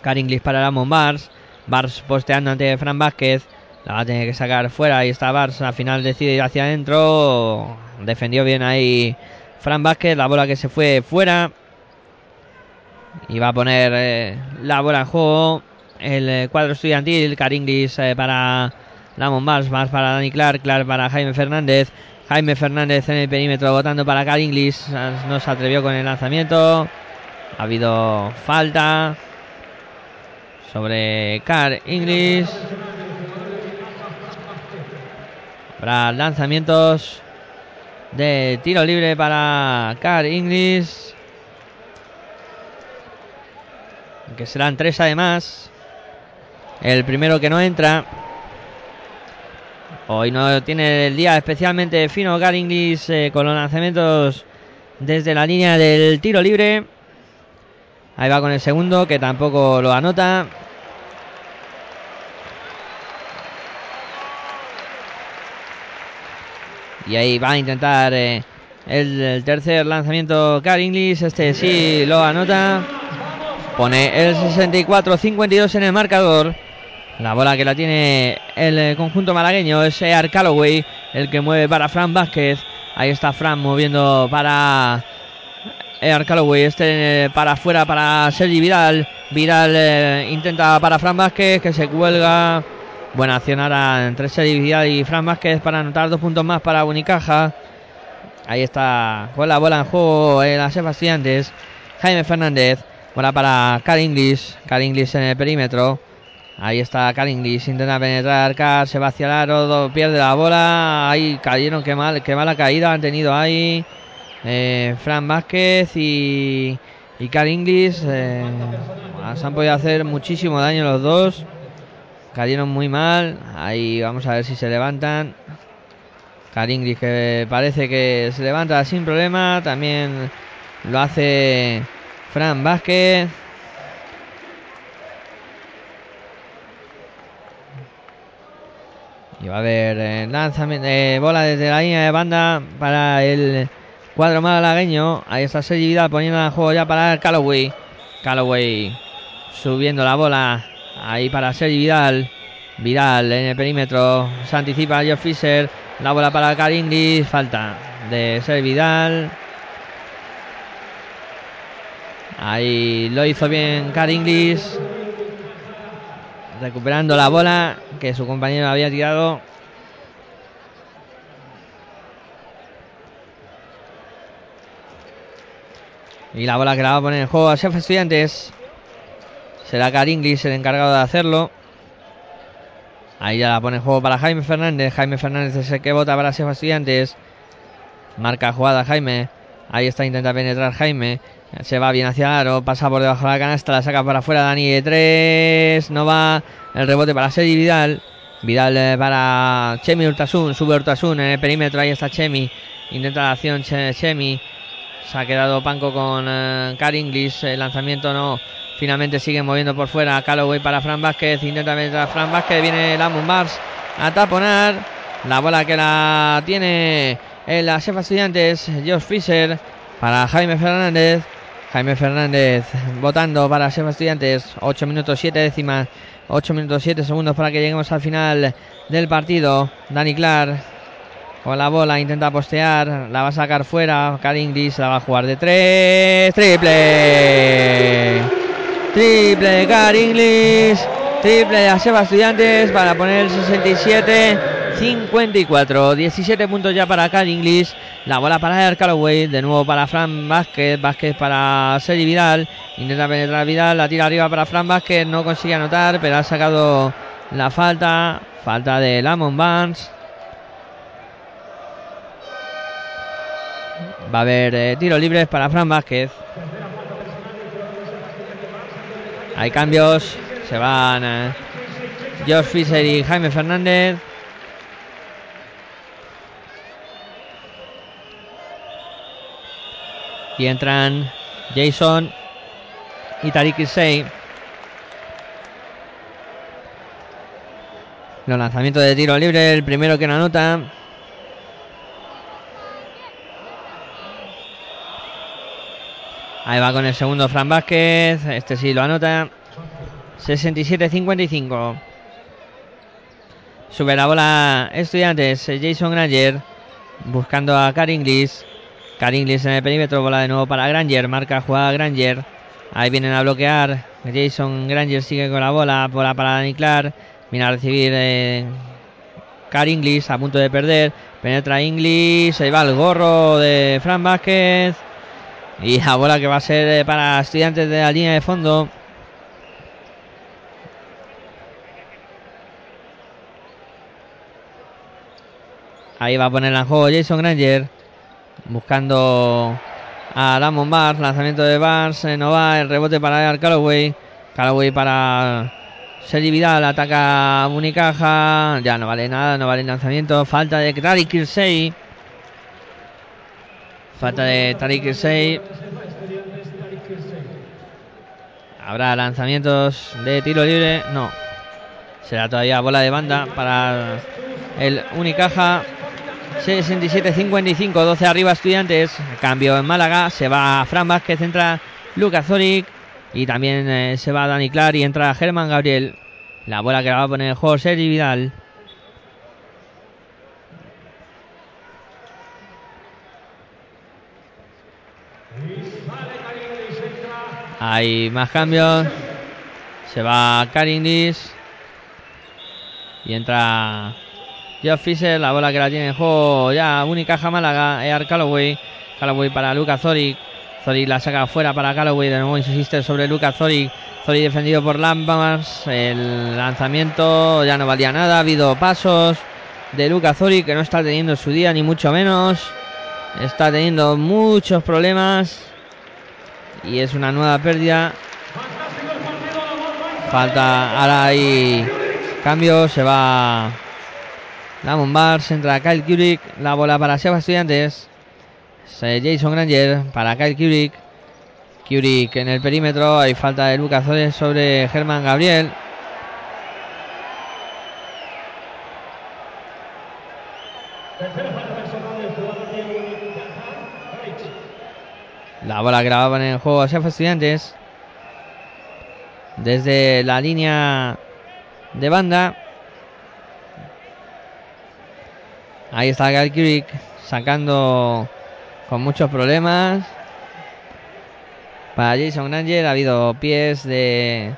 Car para Ramon Bars. Bars posteando ante Fran Vázquez. La va a tener que sacar fuera. Ahí está Bars. Al final decide ir hacia adentro. Defendió bien ahí Fran Vázquez. La bola que se fue fuera. Y va a poner eh, la bola en juego. el eh, cuadro estudiantil. Caringlis eh, para Lamon Mars, más para Dani Clark, Clark para Jaime Fernández. Jaime Fernández en el perímetro votando para Caringlis. No se atrevió con el lanzamiento. Ha habido falta sobre Car English. Habrá lanzamientos de tiro libre para Car English. Que serán tres además. El primero que no entra. Hoy no tiene el día especialmente fino Car English eh, con los lanzamientos desde la línea del tiro libre. Ahí va con el segundo que tampoco lo anota. Y ahí va a intentar eh, el, tercer lanzamiento Car English. Este sí lo anota. Pone el 64-52 en el marcador. La bola que la tiene el eh, conjunto malagueño es Ear Calloway, el que mueve para Fran Vázquez. Ahí está Fran moviendo para Ear Calloway. Este eh, para afuera para Sergi Vidal. Vidal intenta para Fran Vázquez que se cuelga. Buena acción ahora entre Sergi y Fran Vázquez para anotar dos puntos más para Unicaja. Ahí está con la bola en juego en las Estudiantes. Jaime Fernández. Bola para Car Inglis. Car Inglis en el perímetro. Ahí está Car Inglis. Intenta penetrar. Car se va hacia el aro. Pierde la bola. Ahí cayeron. Qué, mal, qué mala caída han tenido ahí. Eh, Fran Vázquez y, y Car Inglis. Eh, se han podido hacer muchísimo daño los dos. Cayeron muy mal. Ahí vamos a ver si se levantan. Caringlis que parece que se levanta sin problema. También lo hace Fran Vázquez. Y va a haber eh, lanzamiento, eh, bola desde la línea de banda para el cuadro malagueño. Ahí está Sergi Vidal poniendo el juego ya para Calloway. Calloway subiendo la bola Ahí para Sergi Vidal. Vidal en el perímetro. Se anticipa Geoff Fisher. La bola para Car Inglis. Falta de Sergi Vidal. Ahí lo hizo bien Car Inglis. Recuperando la bola que su compañero había tirado. Y la bola que la va a poner en juego a Chef Estudiantes. Será Caringlis el encargado de hacerlo. Ahí ya la pone en juego para Jaime Fernández. Jaime Fernández es el que vota para Sefa Estudiantes. Marca jugada Jaime. Ahí está, intenta penetrar Jaime. Se va bien hacia aro. Pasa por debajo de la canasta. La saca para afuera Dani de 3. No va. El rebote para Sergi Vidal. Vidal eh, para Chemi Urtasun. Sube Urtasun en el perímetro. Ahí está Chemi. Intenta la acción Chemi. Se ha quedado Panco con uh, El lanzamiento no. Finalmente sigue moviendo por fuera. Calloway para Fran Vázquez. Intenta meter Fran Vázquez. Viene Lamon Bars a taponar. La bola que la tiene en la Sefa Estudiantes. Josh Fisher para Jaime Fernández. Jaime Fernández votando para Sefa Estudiantes. 8 minutos 7 décimas. 8 minutos 7 segundos para que lleguemos al final del partido. Dani Clark con la bola intenta postear. La va a sacar fuera. Inglis la va a jugar de 3. Triple. Triple Car English. Triple de Aseba Estudiantes para poner el 67. 54, 17 puntos ya para Car English. La bola para el Calloway. De nuevo para Fran Vázquez. Vázquez para Sergi Vidal. Intenta penetrar Vidal. La tira arriba para Fran Vázquez. No consigue anotar, pero ha sacado la falta. Falta de Lamont Barnes. Va a haber eh, tiros libres para Fran Vázquez. Hay cambios. Se van eh, George Fisher y Jaime Fernández. Y entran Jason y Tariq Isey. Los lanzamientos de tiro libre, el primero que no anota. Ahí va con el segundo Fran Vázquez. Este sí lo anota. 67-55. Sube la bola Estudiantes. Jason Granger. Buscando a Caringlis. Caringlis en el perímetro. Bola de nuevo para Granger. Marca jugada Granger. Ahí vienen a bloquear Jason Granger sigue con la bola. Bola para Dani Clark. Viene a recibir eh, Car Inglis a punto de perder. Penetra Inglis. Ahí va el gorro de Fran Vázquez. Y la bola que va a ser eh, para estudiantes de la línea de fondo. Ahí va a poner en juego Jason Granger. Buscando a Damon Barnes. Lanzamiento de Barnes. no va. El rebote para Calloway. Calloway para Sergi Vidal. Ataca Unicaja. Ya no vale nada. No vale el lanzamiento. Falta de Tariq Kirsey. Falta de Tariq Kirsey. Habrá lanzamientos de tiro libre. No. Será todavía bola de banda para el Unicaja. 67-55, 12 arriba estudiantes. Cambio en Málaga. Se va Fran Vázquez, entra Lucas Zoric. Y también eh, se va Dani Clar y entra Germán Gabriel. La bola que la va a poner juego Sergi Vidal. Hay más cambios. Se va Carindis. Y entra Jeff Fisher. La bola que la tiene en juego ya. Unicaja Málaga. Ear Calloway. Calloway para Lucas Zoric. Zoric la saca afuera para Calloway. De nuevo insiste sobre Lucas Zoric. Zoric defendido por Lampamars. El lanzamiento ya no valía nada. Ha habido pasos de Lucas Zoric que no está teniendo su día, ni mucho menos. Está teniendo muchos problemas. Y es una nueva pérdida. Falta. Ahora hay cambio. Se va. Damon Bars. Entra Kyle Kurik. La bola para Seba Estudiantes. Jason Granger para Kyle Kurik. Kurik en el perímetro. Hay falta de Lucas sobre Germán Gabriel. La bola grababa en el juego a Estudiantes. Desde la línea de banda. Ahí está Gal sacando con muchos problemas. Para Jason Granger ha habido pies de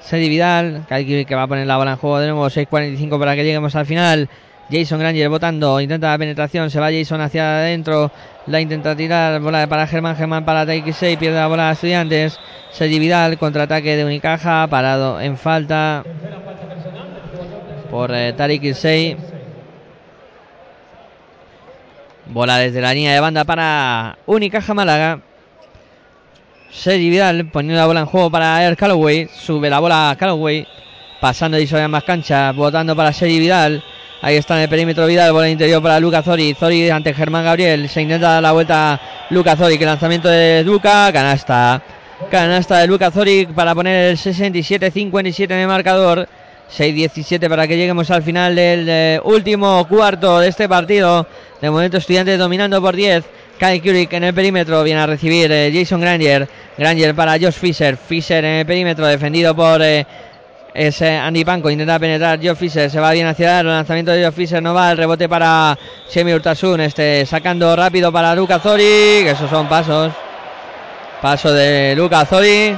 Sedi Vidal. que va a poner la bola en juego de nuevo. 6.45 para que lleguemos al final. Jason Granger votando, intenta la penetración, se va Jason hacia adentro, la intenta tirar, bola para Germán, Germán para Taiki 6, pierde la bola a Estudiantes, Sergi Vidal, contraataque de Unicaja, parado en falta por eh, Tariq 6. Bola desde la línea de banda para Unicaja Málaga. Sergi Vidal poniendo la bola en juego para Air Calloway. Sube la bola a Calloway. Pasando y sobre más canchas. Votando para Sergi Vidal. Ahí está en el perímetro Vidal, bola interior para Lucas Zori. Zori ante Germán Gabriel. Se intenta dar la vuelta Lucas Zori. Que lanzamiento de Luca. Canasta. Canasta de Lucas Zori para poner el 67-57 en el marcador. 6-17 para que lleguemos al final del eh, último cuarto de este partido. De momento, Estudiantes dominando por 10. Kyle Kurik en el perímetro. Viene a recibir eh, Jason Granger. Granger para Josh Fisher. Fisher en el perímetro, defendido por. Eh, es Andy Panko, intenta penetrar Joe Fisher, se va bien hacia el lanzamiento de Joe Fisher no va, el rebote para Semi Urtasun, este, sacando rápido para Luca Zori, esos son pasos. Paso de Luca Zori.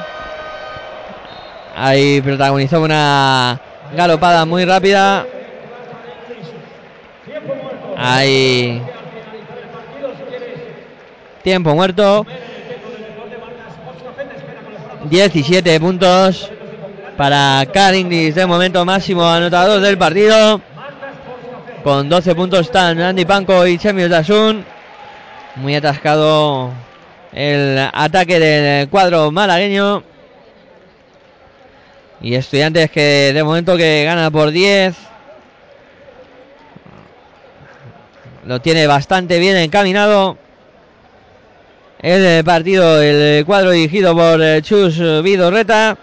Ahí protagonizó una galopada muy rápida. Ahí. Tiempo muerto. 17 puntos para Carindis de momento máximo anotador del partido. Con 12 puntos están Andy Panko y Chemi Dasun. Muy atascado el ataque del cuadro malagueño. Y estudiantes que de momento que gana por 10. Lo tiene bastante bien encaminado. El partido, el cuadro dirigido por Chus Vidorreta.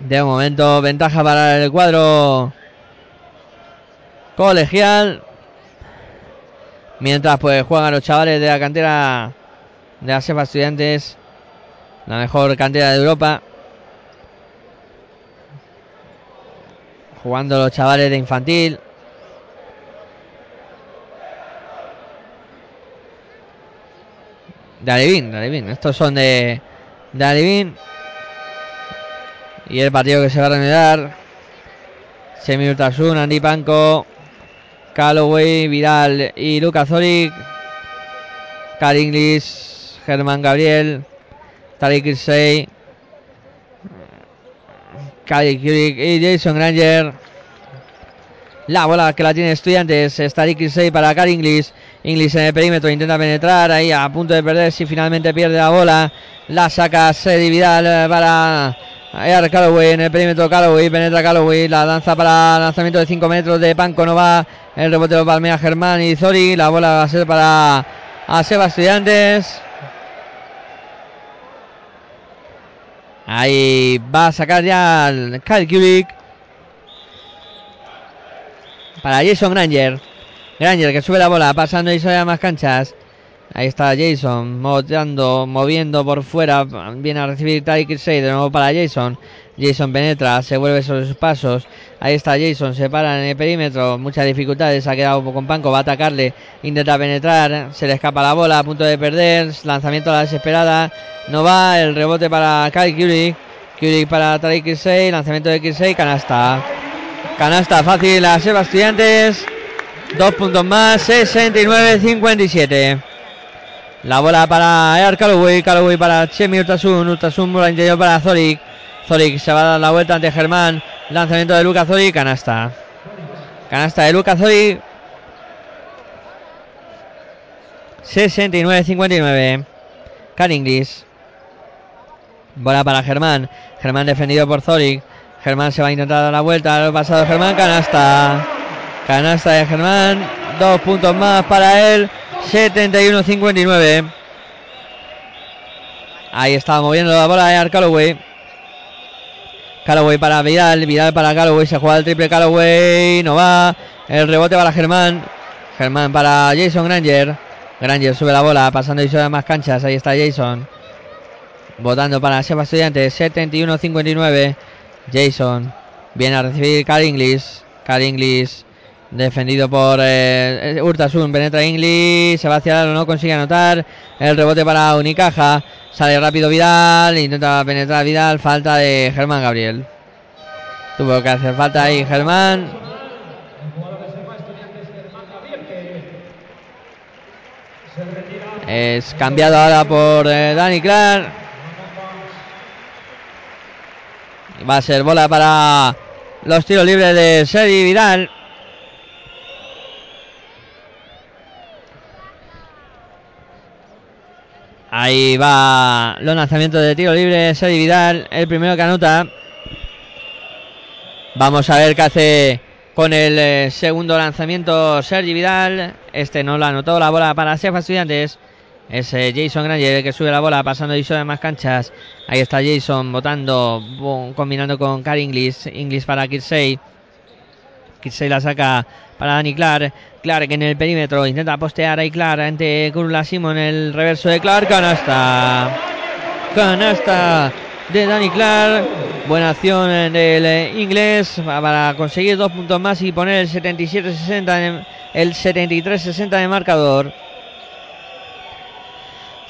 De momento, ventaja para el cuadro colegial. Mientras pues juegan los chavales de la cantera de la Sefa Estudiantes la mejor cantera de Europa. Jugando los chavales de infantil. De Alevín. Estos son de, de Y el partido que se va a reanudar. Semi Urtasun, Andy Panco, Calloway, Vidal y Lucas Zoric. Karinglis, Germán Gabriel, Tariq Irsey, Kyle y Jason Granger. La bola que la tiene Estudiantes. Tariq para Car Inglis. Inglis en el perímetro intenta penetrar ahí a punto de perder si finalmente pierde la bola. La saca Sedi Vidal para Air Calloway en el perímetro. Calloway penetra Calloway. La danza para lanzamiento de 5 metros de Panco. No. El rebote lo palmea Germán y Zori. La bola va a ser para a Seba Estudiantes. Ahí va a sacar ya Kyle Kubik. Para Jason Granger. Granger que sube la bola, pasando y sale a más canchas. Ahí está Jason, moviendo, moviendo por fuera. Viene a recibir Tyke 6 de nuevo para Jason. Jason penetra, se vuelve sobre sus pasos. Ahí está Jason, se para en el perímetro. Muchas dificultades, ha quedado con Panco. Va a atacarle, intenta penetrar. Se le escapa la bola, a punto de perder. Lanzamiento a la desesperada. No va, el rebote para Kyle Kurik. Kurik para Tariq Kirsey. Lanzamiento de Kirsey, canasta. Canasta fácil a Seba Estudiantes. Dos puntos más, 69-57. La bola para Air Calloway, Calloway para Chemi Urtasun, Urtasun bola interior para Zorik. Zorik se va a dar la vuelta ante Germán. Lanzamiento de Lucas Zorik, canasta. Canasta de Lucas Zorik. 69-59. Caringlis. Bola para Germán. Germán defendido por Zorik. Germán se va a intentar dar la vuelta. Lo pasado Germán, canasta. Canasta de Germán. Dos puntos más para él. 71-59. Ahí está moviendo la bola de Calloway. Calloway para Vidal. Vidal para Calloway. Se juega el triple Calloway. No va. El rebote para Germán. Germán para Jason Granger. Granger sube la bola. Pasando y sube más canchas. Ahí está Jason. Votando para Seba Estudiantes. 71-59. Jason. Viene a recibir Car Inglis. Car Inglis Defendido por eh, Urtasun, penetra Inglis, se va hacia el no consigue anotar. El rebote para Unicaja. Sale rápido Vidal, intenta penetrar Vidal, falta de Germán Gabriel. Tuvo que hacer falta ahí Germán. Es cambiado ahora por eh, Dani Clark. Va a ser bola para los tiros libres de Sergi Vidal. Ahí va los lanzamientos de tiro libre. Sergi Vidal, el primero que anota. Vamos a ver qué hace con el eh, segundo lanzamiento Sergi Vidal. Este no lo anotó la bola para Sefa Estudiantes. Es eh, Jason Granger que sube la bola pasando y sobre más canchas. Ahí está Jason votando, combinando con Car Inglis. Inglis para Kirsey. Kirsey la saca para Dani Clark. Clark en el perímetro intenta postear ahí Clark ante Kurla Simon. El reverso de Clark. Canasta. Canasta de Dani Clark. Buena acción del eh, inglés para conseguir dos puntos más y poner el 77-60 el 73-60 de marcador.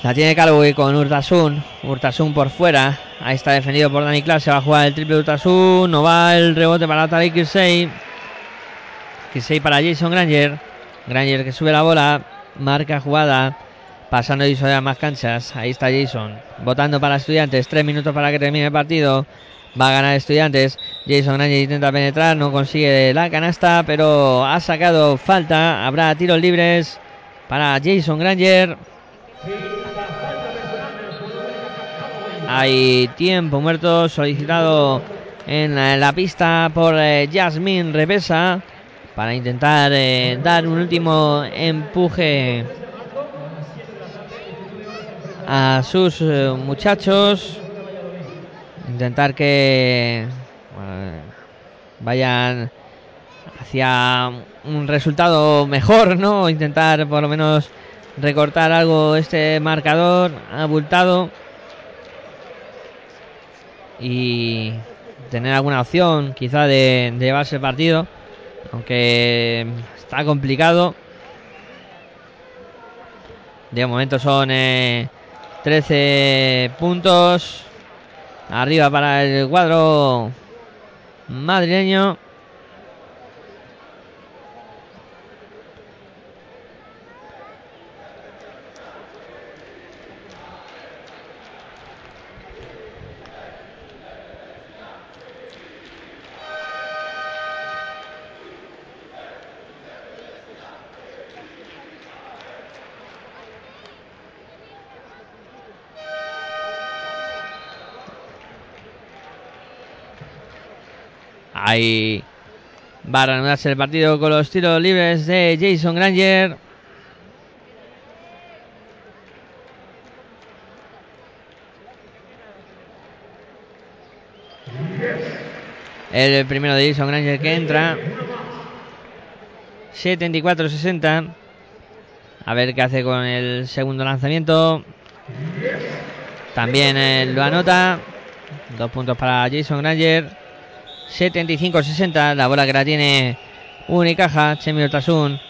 La tiene Calloway con Urtasun. Urtasun por fuera. Ahí está defendido por Dani Clark. Se va a jugar el triple Urtasun. No va el rebote para Tariq Kirsey. Kirsey para Jason Granger. Granger que sube la bola. Marca jugada. Pasando y a más canchas. Ahí está Jason. Votando para estudiantes. Tres minutos para que termine el partido. Va a ganar estudiantes. Jason Granger intenta penetrar. No consigue la canasta. Pero ha sacado falta. Habrá tiros libres para Jason Granger. Hay tiempo muerto solicitado en la, pista por eh, Jasmine Revesa para intentar eh, dar un último empuje a sus eh, muchachos. Intentar que vayan hacia un resultado mejor, ¿no? Intentar por lo menos recortar algo este marcador abultado y tener alguna opción quizá de, llevarse el partido, aunque está complicado. De momento son eh, 13 puntos. Arriba para el cuadro madrileño. Ahí va a reanudarse el partido con los tiros libres de Jason Granger. El primero de Jason Granger que entra. 74-60. A ver qué hace con el segundo lanzamiento. También eh, lo anota. Dos puntos para Jason Granger. 75-60. La bola que la tiene Unicaja. Chemi Otasun.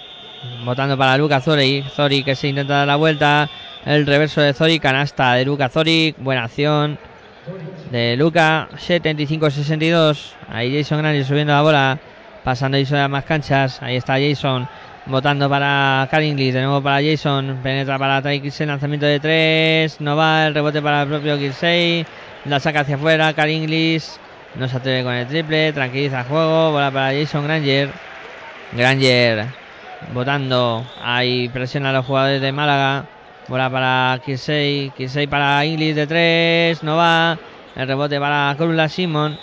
Votando para Luca Zori. Zori que se intenta dar la vuelta. El reverso de Zori. Canasta de Luca Zori. Buena acción de Luca. 75-62. Ahí Jason Grande subiendo la bola. Pasando Jason a más canchas. Ahí está Jason. Votando para Karinglis. De nuevo para Jason. Penetra para. El lanzamiento de 3. No va. El rebote para el propio Kirsey. La saca hacia afuera. Karinglis. No se atreve con el triple. Tranquiliza el juego. Bola para Jason Granger. Granger votando. Ahí presiona a los jugadores de Málaga. Bola para Kirsey. Kirsey para Inglis de 3. No va. El rebote para Kurula Simon.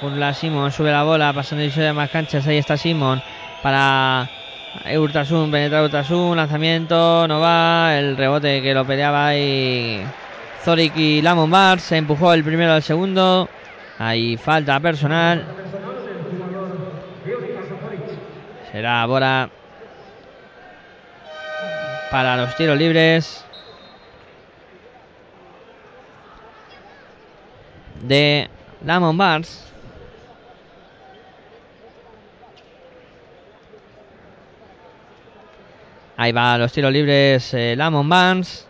Kurula Simon sube la bola. Pasando y de más canchas. Ahí está Simon. Para Urtasun. Penetra Urtasun. Lanzamiento. No va. El rebote que lo peleaba ahí. Zorik y Lamon Bar. Se empujó el primero al segundo. Hay falta personal. Será ahora para los tiros libres de Lamon Bars. Ahí va los tiros libres eh, Lamon Barnes.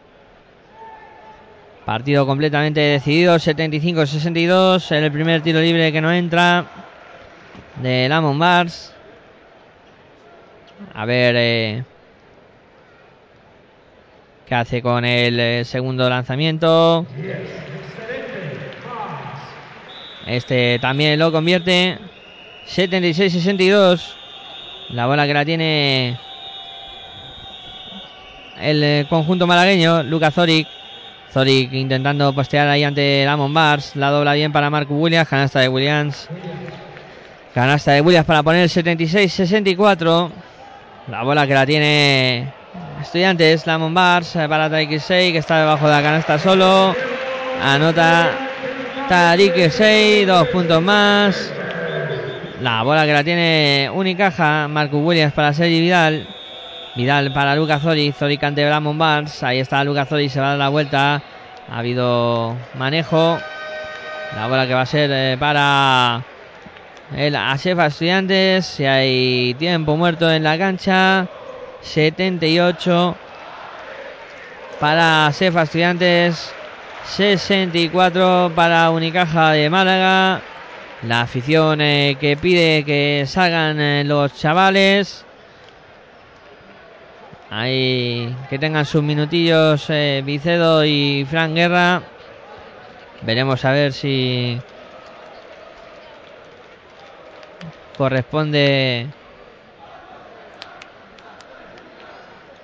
Partido completamente decidido, 75-62. En el primer tiro libre que no entra de Lamon Bars. A ver eh, qué hace con el eh, segundo lanzamiento. Este también lo convierte. 76-62. La bola que la tiene el eh, conjunto malagueño, Lucas Zoric. Zoric intentando postear ahí ante Lamon Bars. La dobla bien para Marco Williams. Canasta de Williams. Canasta de Williams para poner 76-64. La bola que la tiene Estudiantes. Lamon Bars para Tariq 6 que está debajo de la canasta solo. Anota Tariq 6. Dos puntos más. La bola que la tiene Unicaja. Marco Williams para Sergi Vidal. Vidal para Lucas Zori. Zori ante Lamon Bars. Ahí está Lucas Zori. Se va a dar la vuelta. Ha habido manejo. La bola que va a ser eh, para el Asefa Estudiantes. Si hay tiempo muerto en la cancha. 78 para Asefa Estudiantes. 64 para Unicaja de Málaga. La afición eh, que pide que salgan eh, los chavales. Ahí que tengan sus minutillos eh, Vicedo y Fran Guerra. Veremos a ver si corresponde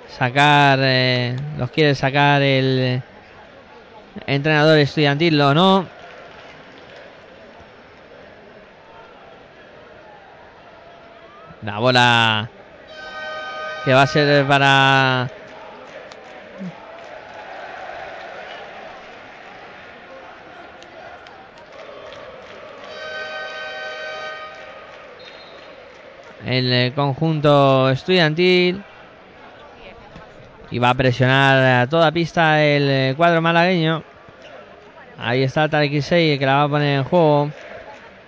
sacar, eh, los quiere sacar el entrenador estudiantil o no. La bola que va a ser para el eh, conjunto estudiantil. Y va a presionar a toda pista el eh, cuadro malagueño. Ahí está Tarek 6 que la va a poner en juego.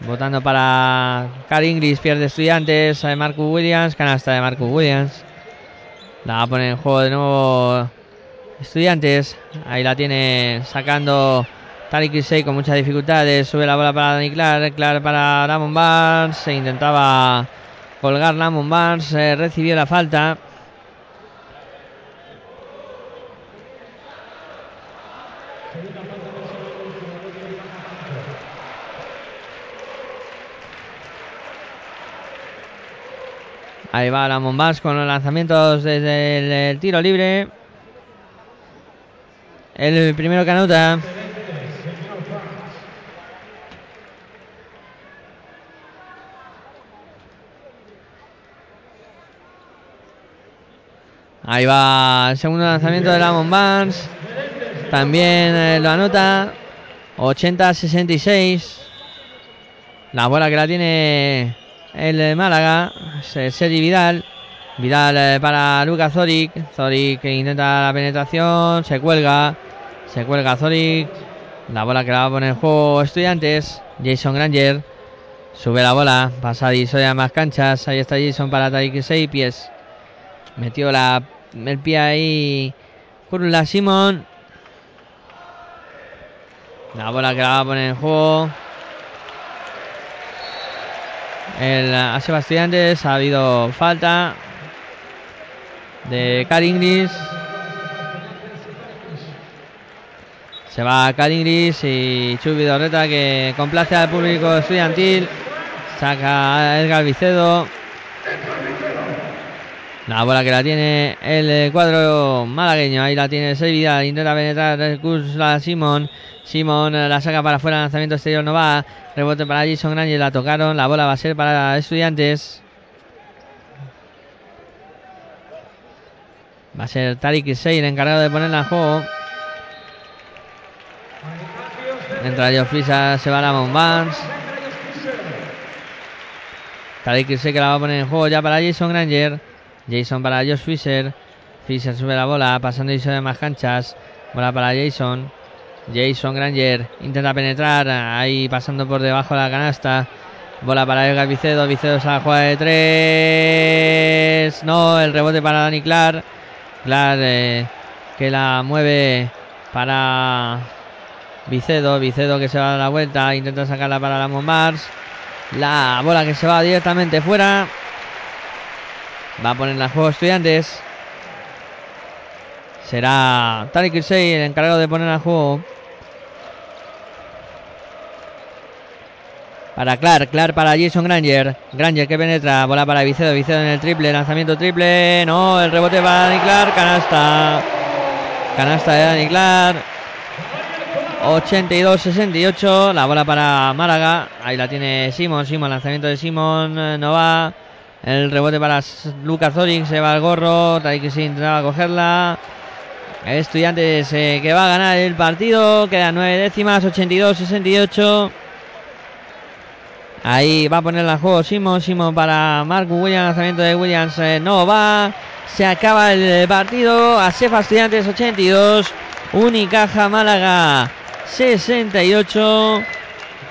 Votando para Car Inglis pierde estudiantes. De Marcus Williams canasta de Marcus Williams la va a poner en juego de nuevo Estudiantes. Ahí la tiene sacando Tariq Isei con muchas dificultades. Sube la bola para Dani Clark. Clark para Ramon Barnes. Se intentaba colgar Ramon Barnes. recibió la falta. Ahí va la Mombas con los lanzamientos desde el, tiro libre. El primero que anota. Ahí va el segundo lanzamiento de la Mombans. También eh, lo anota. 80-66. La bola que la tiene el Málaga. Sergi Vidal. Vidal eh, para Lucas Zoric. Zoric que intenta la penetración. Se cuelga. Se cuelga Zoric. La bola que la va a poner en juego Estudiantes. Jason Granger. Sube la bola. Pasa a más canchas. Ahí está Jason para Tariq 6 pies. Metió la, el pie ahí. la Simón. La bola que la va a poner en juego. El, a Sebastián ha habido falta de Caringlis. Se va Caringlis y Chubi Dorreta que complace al público estudiantil. Saca a Edgar Vicedo. La bola que la tiene el cuadro malagueño. Ahí la tiene Sevilla. Intenta penetrar la Simón. Simón la saca para afuera. Lanzamiento exterior no va. Rebote para Jason Granger, la tocaron. La bola va a ser para estudiantes. Va a ser Tariq Isei el encargado de ponerla en juego. Entra Joe Fisher, se va la Vance. Tariq Isei que la va a poner en juego ya para Jason Granger. Jason para Josh Fisher. Fisher sube la bola, pasando y de más canchas. Bola para Jason. Jason Granger intenta penetrar ahí pasando por debajo de la canasta. Bola para Edgar Vicedo. Vicedo se la juega de tres. No, el rebote para Dani Clark. Clark eh, que la mueve para Vicedo. Vicedo que se va a dar la vuelta. Intenta sacarla para la Mars. La bola que se va directamente fuera. Va a poner la juego Estudiantes. Será Tariq Kirsey el encargado de poner a juego. Para Clark, Clark para Jason Granger. Granger que penetra, bola para Vicedo, Vicedo en el triple, lanzamiento triple. No, el rebote para Dani canasta. Canasta de Dani Clark. 82-68, la bola para Málaga. Ahí la tiene Simon, Simon, lanzamiento de Simon, eh, no va. El rebote para Lucas Zoric, se va al gorro. que se intentaba cogerla. Estudiantes eh, que va a ganar el partido. Quedan nueve décimas, 82-68. Ahí va a poner la juego Simon. Simon para Marco Williams. Lanzamiento de Williams eh, no va. Se acaba el partido. Asefa Estudiantes 82. Unicaja Málaga 68.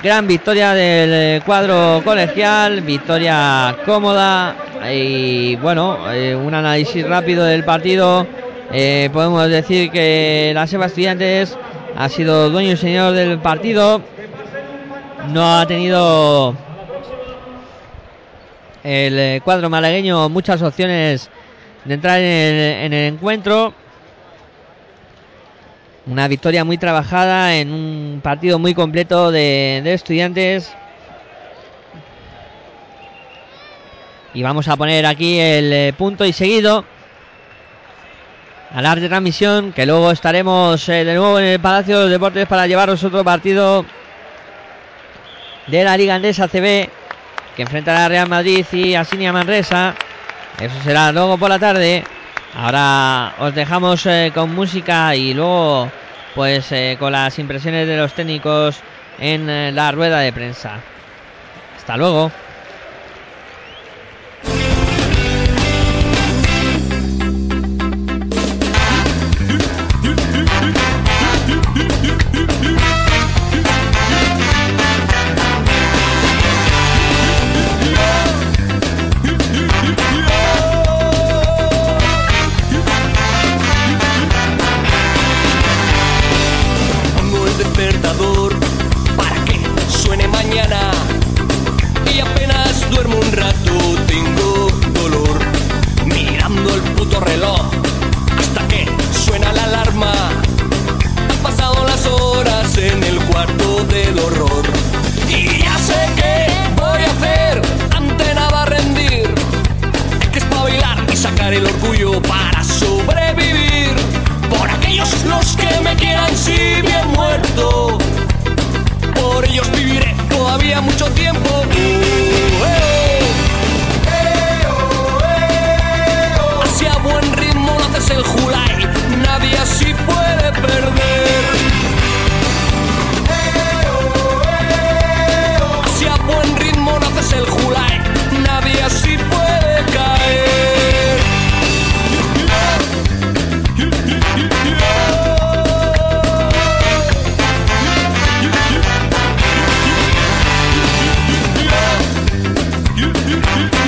Gran victoria del eh, cuadro colegial. Victoria cómoda. Y bueno, eh, un análisis rápido del partido. podemos decir que la Seba Estudiantes ha sido dueño y señor del partido. No ha tenido el eh, cuadro malagueño muchas opciones de entrar en el, encuentro. Una victoria muy trabajada en un partido muy completo de, estudiantes. Y vamos a poner aquí el eh, punto y seguido a la transmisión que luego estaremos eh, de nuevo en el Palacio de Deportes para llevaros otro partido de la Liga Andesa CB que enfrentará a Real Madrid y a Sinia Manresa. Eso será luego por la tarde. Ahora os dejamos eh, con música y luego pues eh, con las impresiones de los técnicos en eh, la rueda de prensa. Hasta luego.